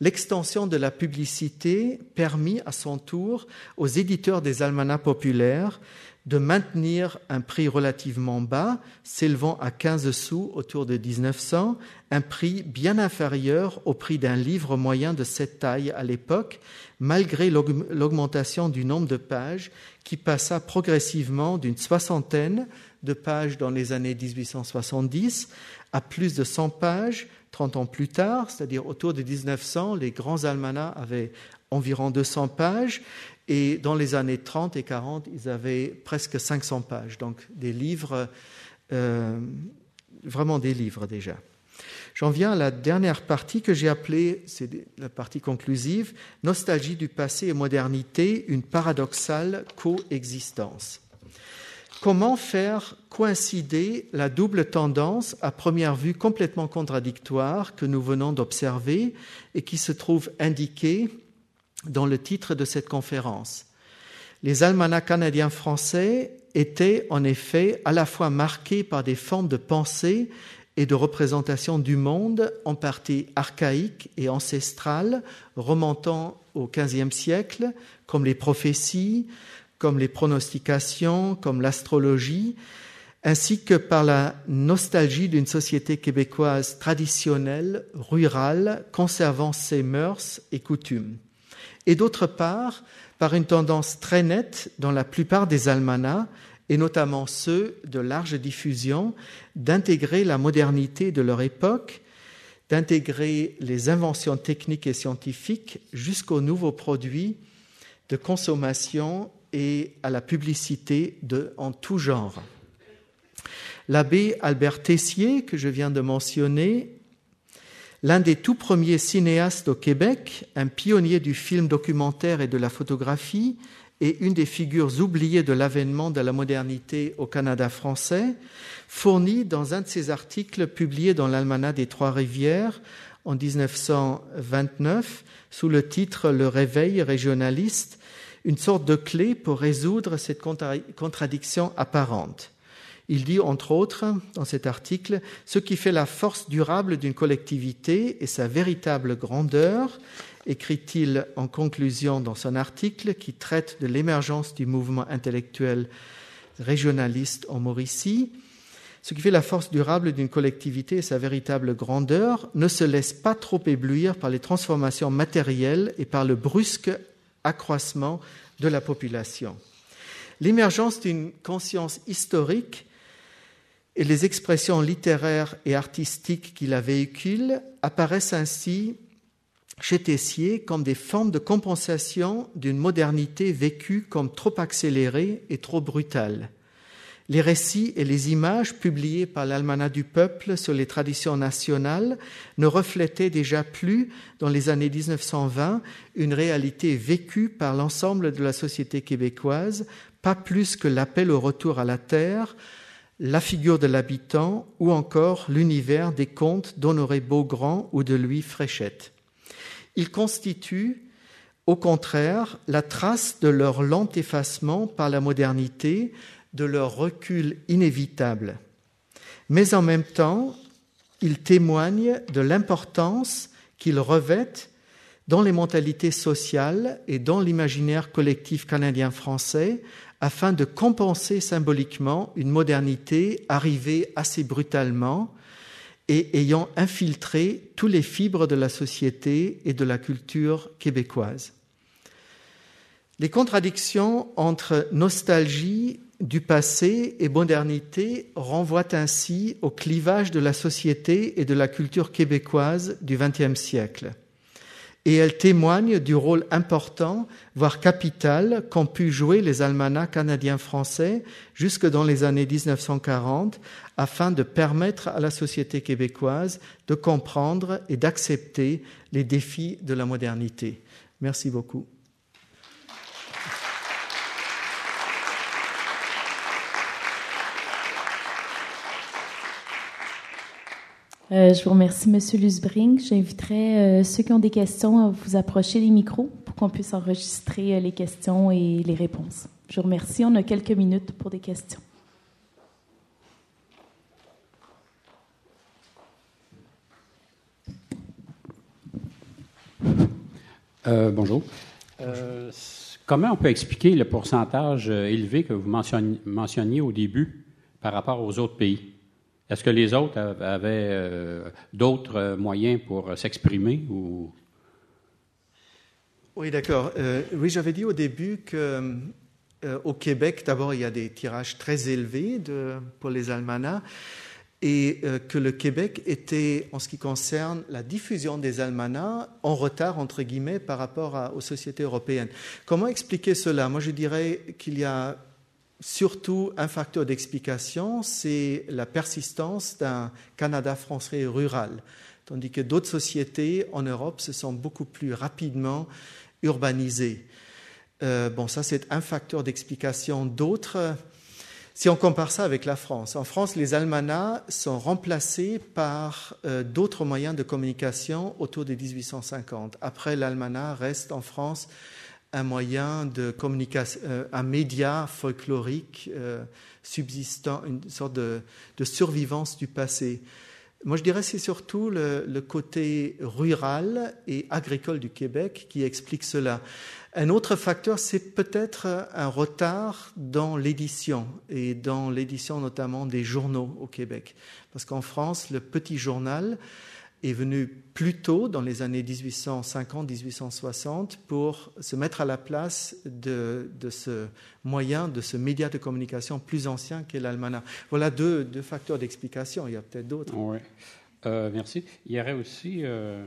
L'extension de la publicité permit à son tour aux éditeurs des almanachs populaires de maintenir un prix relativement bas, s'élevant à 15 sous autour de 1900, un prix bien inférieur au prix d'un livre moyen de cette taille à l'époque, malgré l'augmentation du nombre de pages qui passa progressivement d'une soixantaine de pages dans les années 1870 à plus de 100 pages 30 ans plus tard, c'est-à-dire autour de 1900, les grands almanachs avaient environ 200 pages. Et dans les années 30 et 40, ils avaient presque 500 pages. Donc des livres, euh, vraiment des livres déjà. J'en viens à la dernière partie que j'ai appelée, c'est la partie conclusive, Nostalgie du passé et modernité, une paradoxale coexistence. Comment faire coïncider la double tendance, à première vue complètement contradictoire, que nous venons d'observer et qui se trouve indiquée dans le titre de cette conférence Les almanachs canadiens français étaient en effet à la fois marqués par des formes de pensée et de représentation du monde, en partie archaïques et ancestrales, remontant au XVe siècle, comme les prophéties, comme les pronostications, comme l'astrologie, ainsi que par la nostalgie d'une société québécoise traditionnelle, rurale, conservant ses mœurs et coutumes. Et d'autre part, par une tendance très nette dans la plupart des almanachs, et notamment ceux de large diffusion, d'intégrer la modernité de leur époque, d'intégrer les inventions techniques et scientifiques jusqu'aux nouveaux produits de consommation et à la publicité en tout genre. L'abbé Albert Tessier, que je viens de mentionner, l'un des tout premiers cinéastes au Québec, un pionnier du film documentaire et de la photographie, et une des figures oubliées de l'avènement de la modernité au Canada français, fournit dans un de ses articles publiés dans l'Almanach des Trois-Rivières en 1929, sous le titre Le réveil régionaliste, une sorte de clé pour résoudre cette contradiction apparente. Il dit, entre autres, dans cet article, ce qui fait la force durable d'une collectivité et sa véritable grandeur, écrit-il en conclusion dans son article qui traite de l'émergence du mouvement intellectuel régionaliste en Mauricie, ce qui fait la force durable d'une collectivité et sa véritable grandeur ne se laisse pas trop éblouir par les transformations matérielles et par le brusque accroissement de la population. L'émergence d'une conscience historique et les expressions littéraires et artistiques qui la véhiculent apparaissent ainsi chez Tessier comme des formes de compensation d'une modernité vécue comme trop accélérée et trop brutale. Les récits et les images publiés par l'Almanach du peuple sur les traditions nationales ne reflétaient déjà plus, dans les années 1920, une réalité vécue par l'ensemble de la société québécoise, pas plus que l'appel au retour à la terre, la figure de l'habitant ou encore l'univers des contes d'Honoré Beaugrand ou de Louis Fréchette. Ils constituent, au contraire, la trace de leur lent effacement par la modernité, de leur recul inévitable. Mais en même temps, ils témoignent de l'importance qu'ils revêtent dans les mentalités sociales et dans l'imaginaire collectif canadien-français afin de compenser symboliquement une modernité arrivée assez brutalement et ayant infiltré tous les fibres de la société et de la culture québécoise. Les contradictions entre nostalgie du passé et modernité renvoient ainsi au clivage de la société et de la culture québécoise du XXe siècle. Et elles témoignent du rôle important, voire capital, qu'ont pu jouer les almanachs canadiens-français jusque dans les années 1940 afin de permettre à la société québécoise de comprendre et d'accepter les défis de la modernité. Merci beaucoup. Euh, je vous remercie, Monsieur Lusbring. J'inviterai euh, ceux qui ont des questions à vous approcher les micros pour qu'on puisse enregistrer euh, les questions et les réponses. Je vous remercie. On a quelques minutes pour des questions. bonjour. comment on peut expliquer le pourcentage élevé que vous mentionniez au début par rapport aux autres pays? Est-ce que les autres avaient euh, d'autres moyens pour s'exprimer ou? Oui, d'accord. Euh, oui, j'avais dit au début que euh, au Québec, d'abord, il y a des tirages très élevés de, pour les almanachs. et euh, que le Québec était, en ce qui concerne la diffusion des almanachs, en retard, entre guillemets, par rapport aux sociétés européennes. Comment expliquer cela? Moi, je dirais qu'il y a surtout un facteur d'explication, c'est la persistance d'un Canada français rural, tandis que d'autres sociétés en Europe se sont beaucoup plus rapidement urbanisées. Euh, bon, ça c'est un facteur d'explication. D'autres, si on compare ça avec la France, en France, les almanachs sont remplacés par euh, d'autres moyens de communication autour de 1850. Après, l'almanach reste en France un moyen de communication, euh, un média folklorique subsistant, une sorte de, survivance du passé. Moi, je dirais que c'est surtout le, côté rural et agricole du Québec qui explique cela. Un autre facteur, c'est peut-être un retard dans l'édition, et dans l'édition notamment des journaux au Québec. Parce qu'en France, le petit journal est venu plus tôt, dans les années 1850-1860, pour se mettre à la place de, ce moyen, de ce média de communication plus ancien qu'est l'almanach. Voilà deux, facteurs d'explication, il y a peut-être d'autres. Oui. Euh, merci. Il y aurait aussi... Euh,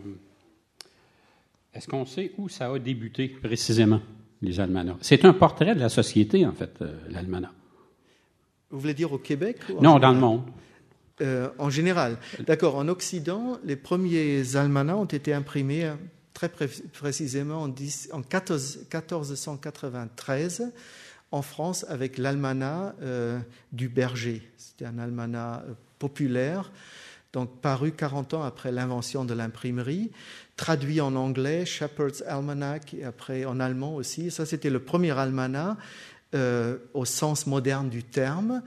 est-ce qu'on sait où ça a débuté précisément, les almanachs? C'est un portrait de la société, en fait, euh, l'almanach. Vous voulez dire au Québec Non, dans le monde. Euh, en général. D'accord. En Occident, les premiers almanachs ont été imprimés euh, très précisément en, 1493 en France avec l'almanach du berger. C'était un almanach populaire donc paru 40 ans après l'invention de l'imprimerie, traduit en anglais, Shepherd's Almanac, et après en allemand aussi. Ça, c'était le premier almanach euh, au sens moderne du terme,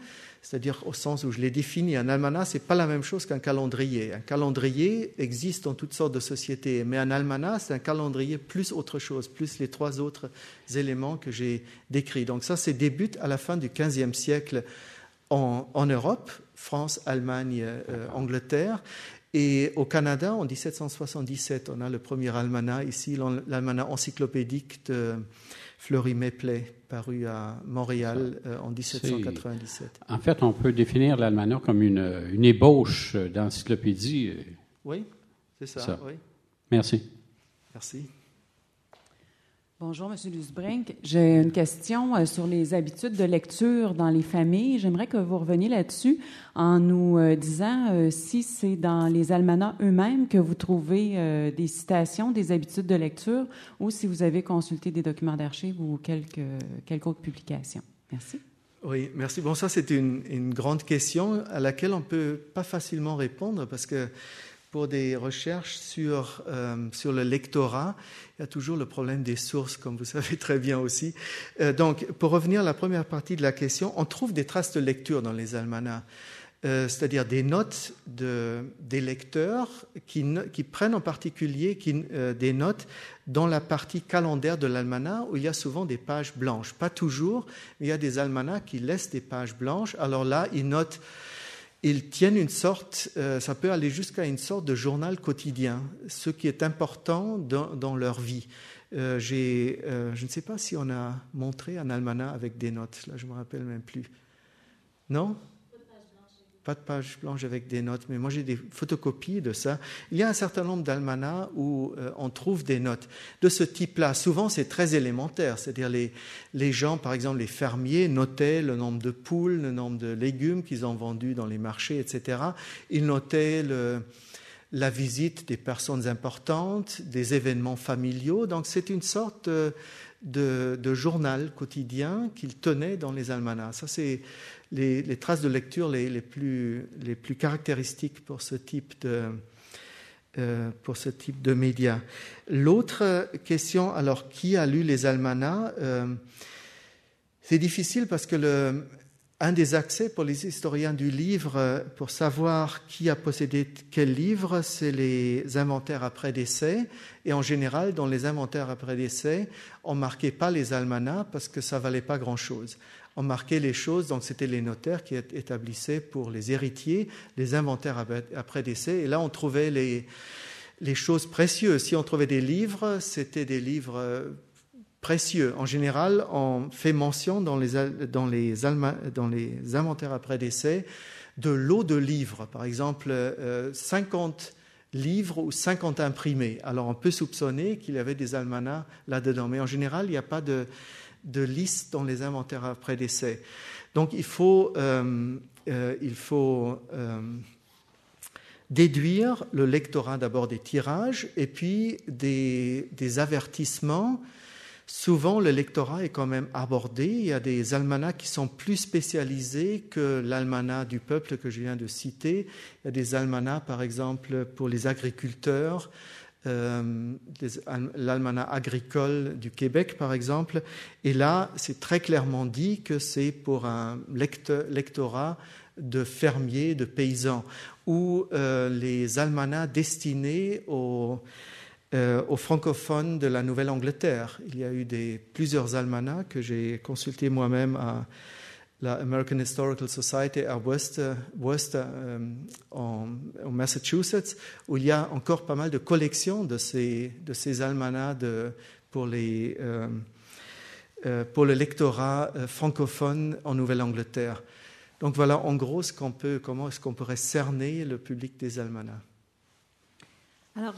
c'est-à-dire au sens où je l'ai défini. Un almanach, c'est pas la même chose qu'un calendrier. Un calendrier existe dans toutes sortes de sociétés, mais un almanach, c'est un calendrier plus autre chose, plus les trois autres éléments que j'ai décrits. Donc ça, c'est débute à la fin du XVe siècle en, en Europe, France, Allemagne, euh, Angleterre. Et au Canada, en 1777, on a le premier almanach ici, l'almanach encyclopédique de Fleury Méplet, paru à Montréal euh, en 1797. En fait, on peut définir l'almanach comme une, une ébauche d'encyclopédie. Oui, c'est ça, Oui. Merci. Merci. Bonjour, M. Lusbrink. J'ai une question euh, sur les habitudes de lecture dans les familles. J'aimerais que vous reveniez là-dessus en nous euh, disant euh, si c'est dans les almanachs eux-mêmes que vous trouvez des citations, des habitudes de lecture, ou si vous avez consulté des documents d'archives ou quelques, autres publications. Merci. Oui, merci. Bon, ça, c'est une, une, grande question à laquelle on ne peut pas facilement répondre parce que pour des recherches sur, euh, sur le lectorat, il y a toujours le problème des sources, comme vous [laughs] savez très bien aussi. Euh, donc, pour revenir à la première partie de la question, on trouve des traces de lecture dans les almanachs, euh, c'est-à-dire des notes de, des lecteurs qui, qui prennent en particulier des notes dans la partie calendaire de l'almanach, où il y a souvent des pages blanches. Pas toujours, mais il y a des almanachs qui laissent des pages blanches. Alors là, ils notent ils tiennent une sorte, euh, ça peut aller jusqu'à une sorte de journal quotidien, ce qui est important dans, leur vie. Euh, euh, je ne sais pas si on a montré un almanach avec des notes, là je ne me rappelle même plus. Non? Pas de page blanche avec des notes, mais moi j'ai des photocopies de ça. Il y a un certain nombre d'almanachs où euh, on trouve des notes de ce type-là. Souvent c'est très élémentaire, c'est-à-dire les, les gens, par exemple les fermiers, notaient le nombre de poules, le nombre de légumes qu'ils ont vendus dans les marchés, etc. Ils notaient la visite des personnes importantes, des événements familiaux. Donc c'est une sorte de, de, de journal quotidien qu'ils tenaient dans les almanachs. Ça c'est les, traces de lecture les, plus, les plus caractéristiques pour ce type de, euh, pour ce type de médias. L'autre question, alors qui a lu les almanachs euh, C'est difficile parce que un des accès pour les historiens du livre pour savoir qui a possédé quel livre, c'est les inventaires après décès. Et en général, dans les inventaires après décès, on ne marquait pas les almanachs parce que ça valait pas grand-chose on marquait les choses, donc c'était les notaires qui établissaient pour les héritiers les inventaires après décès, et là on trouvait les, choses précieuses. Si on trouvait des livres, c'était des livres euh, précieux. En général, on fait mention dans les, dans les, dans les inventaires après décès de lots de livres, par exemple 50 livres ou 50 imprimés. Alors on peut soupçonner qu'il y avait des almanachs là-dedans, mais en général, il n'y a pas de, de, liste dans les inventaires après décès. Donc il faut, il faut déduire le lectorat d'abord des tirages et puis des, avertissements. Souvent, le lectorat est quand même abordé. Il y a des almanachs qui sont plus spécialisés que l'almanach du peuple que je viens de citer. Il y a des almanachs, par exemple, pour les agriculteurs, euh, l'almanach agricole du Québec, par exemple. Et là, c'est très clairement dit que c'est pour un lectorat de fermiers, de paysans, ou euh, les almanachs destinés aux, euh, aux, francophones de la Nouvelle-Angleterre. Il y a eu plusieurs almanachs que j'ai consultés moi-même à la American Historical Society à West, West euh, Massachusetts, où il y a encore pas mal de collections de ces, de almanachs pour, les, pour le lectorat francophone en Nouvelle-Angleterre. Donc voilà en gros ce qu'on comment est-ce qu'on pourrait cerner le public des almanachs. Alors,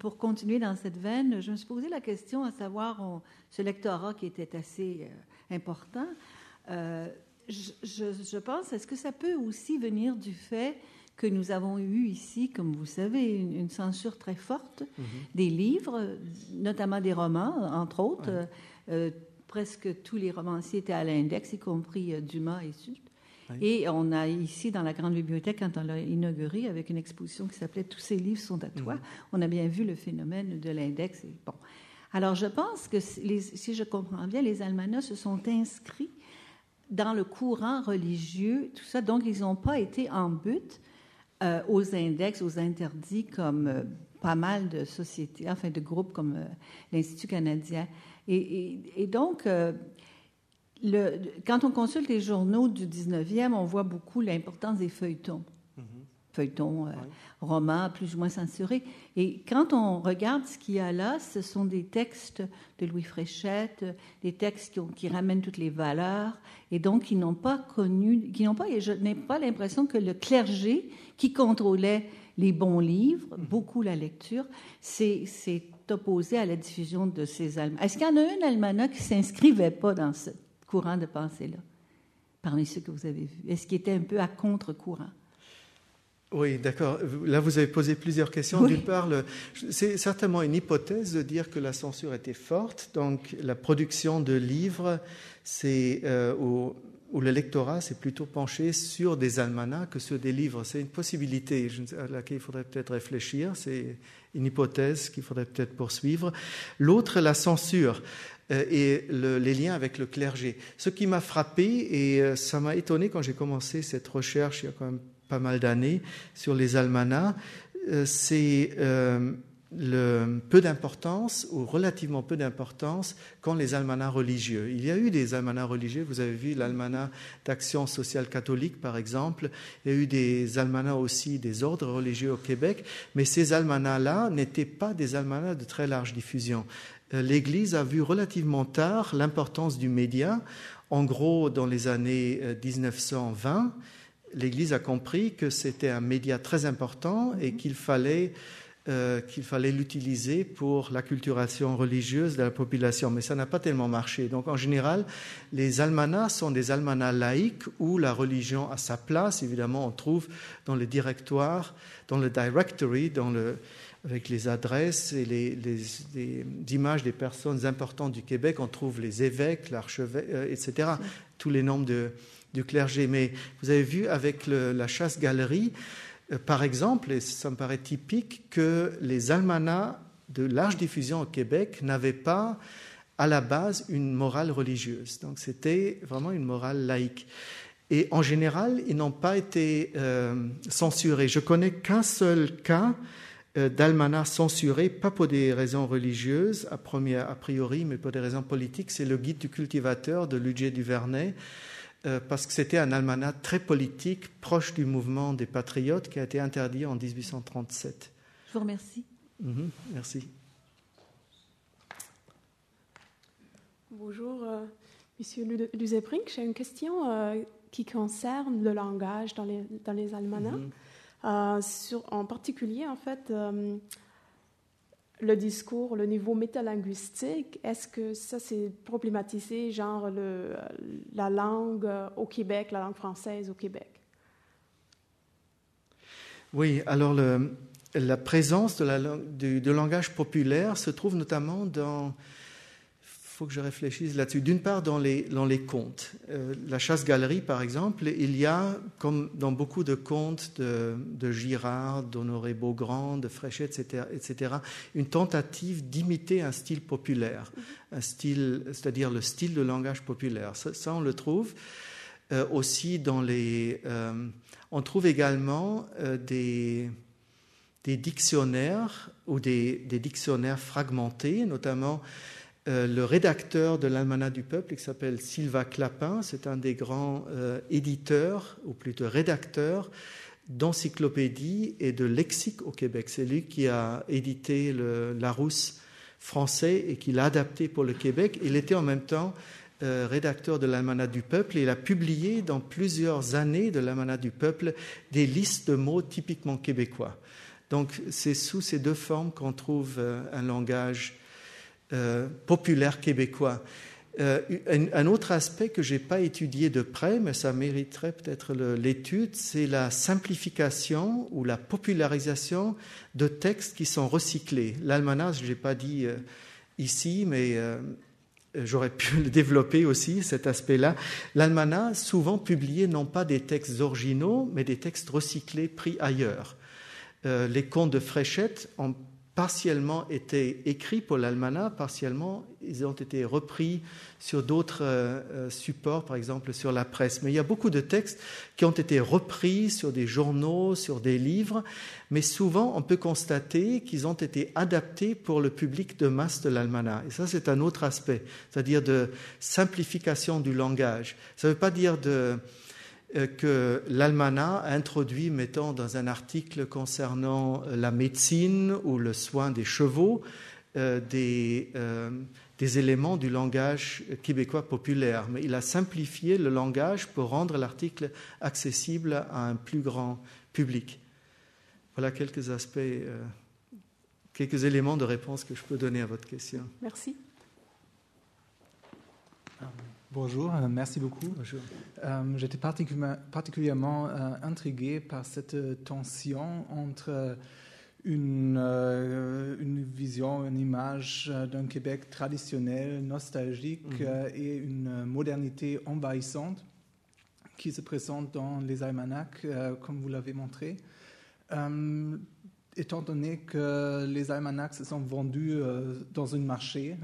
pour continuer dans cette veine, je me suis posé la question à savoir ce lectorat qui était assez euh, important. Euh, je, pense, est-ce que ça peut aussi venir du fait que nous avons eu ici, comme vous savez, une, censure très forte mm-hmm. des livres, notamment des romans, entre autres. Euh, presque tous les romanciers étaient à l'index, y compris euh, Dumas et Sult. Et on a ici, dans la grande bibliothèque, quand on l'a inauguré, avec une exposition qui s'appelait Tous ces livres sont à toi, mhm. on a bien vu le phénomène de l'index. Bon. Alors, je pense que si je comprends bien, les almanachs se sont inscrits dans le courant religieux, tout ça. Donc, ils n'ont pas été en but euh, aux index, aux interdits, comme euh, pas mal de sociétés, enfin de groupes comme l'Institut canadien. Et, donc, euh, quand on consulte les journaux du 19e, on voit beaucoup l'importance des feuilletons. Feuilletons, euh, romans, plus ou moins censurés. Et quand on regarde ce qu'il y a là, ce sont des textes de Louis Fréchette, des textes qui, qui ramènent toutes les valeurs, et donc qui n'ont pas connu, qui n'ont pas, et je n'ai pas l'impression que le clergé, qui contrôlait les bons livres, mm-hmm. beaucoup la lecture, c'est opposé à la diffusion de ces almanachs. Est-ce qu'il y en a un almanach qui ne s'inscrivait pas dans ce courant de pensée-là, parmi ceux que vous avez vus? Est-ce qu'il était un peu à contre-courant? Oui, d'accord. Là, vous avez posé plusieurs questions. D'une part, c'est certainement une hypothèse de dire que la censure était forte. Donc, la production de livres, c'est euh, où le lectorat s'est plutôt penché sur des almanachs que sur des livres. C'est une possibilité à laquelle il faudrait peut-être réfléchir. C'est une hypothèse qu'il faudrait peut-être poursuivre. L'autre, la censure euh, et les liens avec le clergé. Ce qui m'a frappé, et euh, ça m'a étonné quand j'ai commencé cette recherche il y a quand même pas mal d'années sur les almanachs, euh, c'est le peu d'importance ou relativement peu d'importance qu'ont les almanachs religieux. Il y a eu des almanachs religieux, vous avez vu l'almanach d'action sociale catholique par exemple, il y a eu des almanachs aussi des ordres religieux au Québec, mais ces almanachs-là n'étaient pas des almanachs de très large diffusion. Euh, L'Église a vu relativement tard l'importance du média. En gros, dans les années 1920, euh, l'Église a compris que c'était un média très important et qu'il fallait euh, qu'il fallait l'utiliser pour l'acculturation religieuse de la population, mais ça n'a pas tellement marché. Donc en général, les almanachs sont des almanachs laïques où la religion a sa place. Évidemment, on trouve dans le directoire, dans le directory, dans le, avec les adresses et les, images des personnes importantes du Québec, on trouve les évêques, l'archevêque, euh, etc., tous les noms de, du clergé. Mais vous avez vu avec la chasse-galerie, euh, par exemple, et ça me paraît typique, que les almanachs de large diffusion au Québec n'avaient pas à la base une morale religieuse. Donc c'était vraiment une morale laïque. Et en général, ils n'ont pas été euh, censurés. Je connais qu'un seul cas euh, d'almanach censuré, pas pour des raisons religieuses a priori, mais pour des raisons politiques. C'est le guide du cultivateur de Ludger Duvernay, parce que c'était un almanach très politique, proche du mouvement des patriotes, qui a été interdit en 1837. Je vous remercie. Mhm, merci. Bonjour, euh, Monsieur Luzebrink. J'ai une question. Euh, qui concerne le langage dans les, dans les almanachs. Mhm. sur, en particulier, en fait, le discours, le niveau métalinguistique, est-ce que ça c'est problématisé, genre le, la langue au Québec, la langue française au Québec? Oui, alors la présence de la, du, langage populaire se trouve notamment dans faut que je réfléchisse là-dessus. D'une part, dans les, dans les contes. Euh, la chasse-galerie, par exemple, il y a, comme dans beaucoup de contes de, de Girard, d'Honoré Beaugrand, de Fréchet, etc., etc., une tentative d'imiter un style populaire, un style, c'est-à-dire le style de langage populaire. Ça, on le trouve euh, aussi dans les. Euh, on trouve également des des dictionnaires ou des, des, dictionnaires fragmentés, notamment euh, le rédacteur de l'Almanach du Peuple, qui s'appelle Sylvain Clapin, c'est un des grands euh, éditeurs, ou plutôt rédacteurs, d'encyclopédies et de lexiques au Québec. C'est lui qui a édité le Larousse français et qui l'a adapté pour le Québec. Il était en même temps euh, rédacteur de l'Almanach du Peuple et il a publié dans plusieurs années de l'Almanach du Peuple des listes de mots typiquement québécois. Donc c'est sous ces deux formes qu'on trouve un langage euh, populaire québécois. Euh, un, autre aspect que je n'ai pas étudié de près, mais ça mériterait peut-être l'étude, c'est la simplification ou la popularisation de textes qui sont recyclés. L'almanach, je n'ai pas dit euh, ici, mais j'aurais pu le développer aussi, cet aspect-là. L'almanach, souvent publié non pas des textes originaux, mais des textes recyclés pris ailleurs. les contes de Fréchette ont partiellement été écrits pour l'almanach, partiellement ils ont été repris sur d'autres euh, euh, supports, par exemple sur la presse. Mais il y a beaucoup de textes qui ont été repris sur des journaux, sur des livres, mais souvent on peut constater qu'ils ont été adaptés pour le public de masse de l'almanach. Et ça, c'est un autre aspect, c'est-à-dire de simplification du langage. Ça ne veut pas dire de que l'Almanach a introduit, mettons, dans un article concernant euh, la médecine ou le soin des chevaux, euh, des, des, éléments du langage québécois populaire. Mais il a simplifié le langage pour rendre l'article accessible à un plus grand public. Voilà quelques aspects, quelques éléments de réponse que je peux donner à votre question. Merci. Bonjour, euh, merci beaucoup. Bonjour. Euh, j'étais particulièrement, euh, intrigué par cette tension entre une, une vision, une image d'un Québec traditionnel, nostalgique mhm. et une modernité envahissante qui se présente dans les almanachs, comme vous l'avez montré. étant donné que les almanachs se sont vendus dans un marché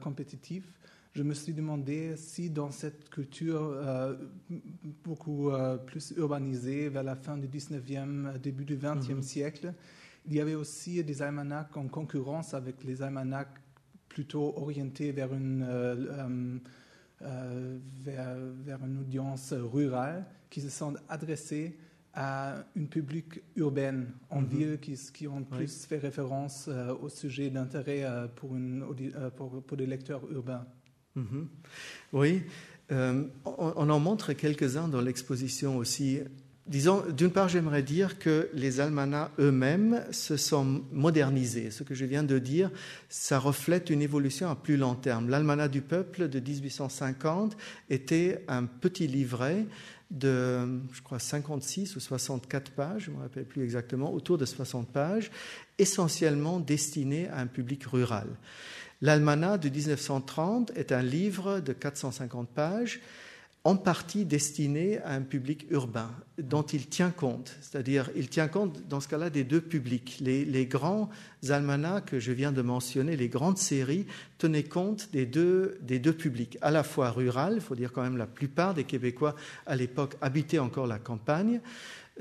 compétitif, je me suis demandé si dans cette culture euh, beaucoup euh, plus urbanisée vers la fin du 19e, début du 20e mhm. siècle, il y avait aussi des almanachs en concurrence avec les almanachs plutôt orientés vers une, euh, vers, une audience rurale qui se sont adressés à une public urbaine en mhm. ville qui, qui, ont plus fait référence au sujet d'intérêt pour, pour, pour des lecteurs urbains. Mhm. Oui, euh, on, en montre quelques-uns dans l'exposition aussi. Disons, d'une part, j'aimerais dire que les almanachs eux-mêmes se sont modernisés. Ce que je viens de dire, ça reflète une évolution à plus long terme. L'almanach du peuple de 1850 était un petit livret de, je crois, 56 ou 64 pages, je ne me rappelle plus exactement, autour de 60 pages, essentiellement destiné à un public rural. L'Almanach de 1930 est un livre de 450 pages, en partie destiné à un public urbain, dont il tient compte. C'est-à-dire, il tient compte, dans ce cas-là, des deux publics. Les, grands almanachs que je viens de mentionner, les grandes séries, tenaient compte des deux, des deux publics, à la fois rural, il faut dire quand même la plupart des Québécois à l'époque habitaient encore la campagne,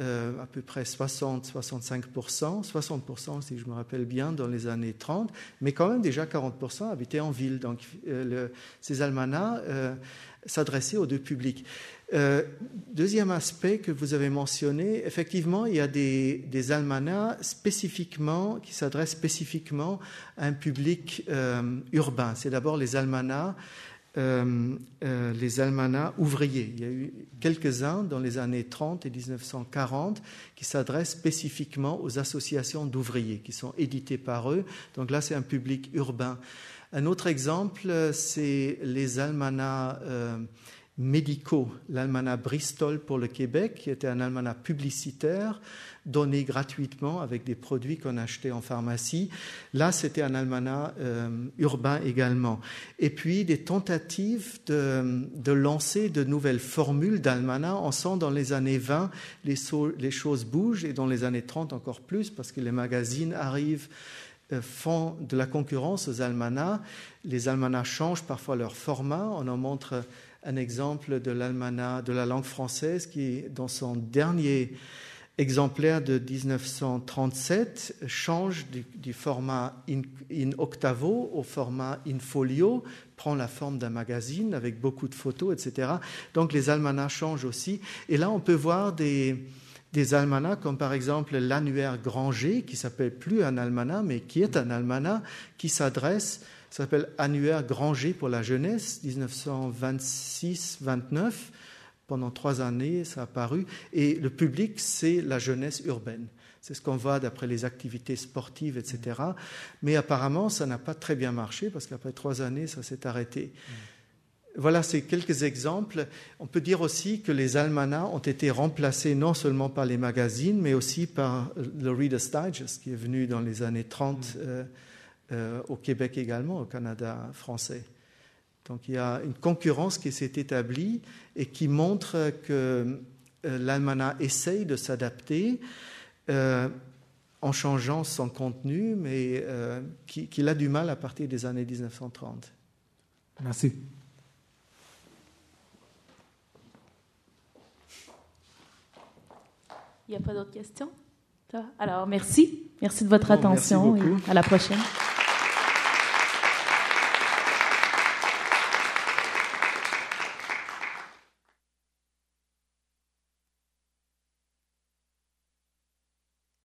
euh, à peu près 60-65%, 60% si je me rappelle bien dans les années 30, mais quand même déjà 40% habitaient en ville. Donc euh, ces almanachs euh, s'adressaient aux deux publics. deuxième aspect que vous avez mentionné, effectivement, il y a des, des almanachs spécifiquement, qui s'adressent spécifiquement à un public urbain. C'est d'abord les almanachs euh, euh, les almanachs ouvriers. Il y a eu quelques-uns dans les années 30 et 1940 qui s'adressent spécifiquement aux associations d'ouvriers, qui sont édités par eux. Donc là, c'est un public urbain. Un autre exemple, c'est les almanachs euh, médicaux. L'almanach Bristol pour le Québec, qui était un almanach publicitaire donné gratuitement avec des produits qu'on achetait en pharmacie. Là, c'était un almanach euh, urbain également. Et puis des tentatives de, de lancer de nouvelles formules d'almanach. On sent dans les années 20, les, les choses bougent et dans les années 30 encore plus parce que les magazines arrivent euh, font de la concurrence aux almanachs. Les almanachs changent parfois leur format. On en montre un exemple de l'almanach de la langue française qui, dans son dernier exemplaire de 1937 change du, format in, octavo au format in folio, prend la forme d'un magazine avec beaucoup de photos, etc. Donc les almanachs changent aussi. Et là, on peut voir des, des almanachs comme par exemple l'annuaire Granger, qui s'appelle plus un almanach, mais qui est un almanach qui s'adresse, s'appelle Annuaire Granger pour la jeunesse, 1926-29 pendant trois années, ça a paru. Et le public, c'est la jeunesse urbaine. C'est ce qu'on voit d'après les activités sportives, etc. Mais apparemment, ça n'a pas très bien marché parce qu'après trois années, ça s'est arrêté. Voilà, c'est quelques exemples. On peut dire aussi que les almanachs ont été remplacés non seulement par les magazines, mais aussi par le Reader's Digest qui est venu dans les années 30 euh, euh, au Québec également, au Canada français. Donc il y a une concurrence qui s'est établie et qui montre que euh, l'almanach essaye de s'adapter euh, en changeant son contenu, mais euh, qu'il a du mal à partir des années 1930. Merci. Il n'y a pas d'autres questions? Alors, merci. Merci de votre attention et à la prochaine.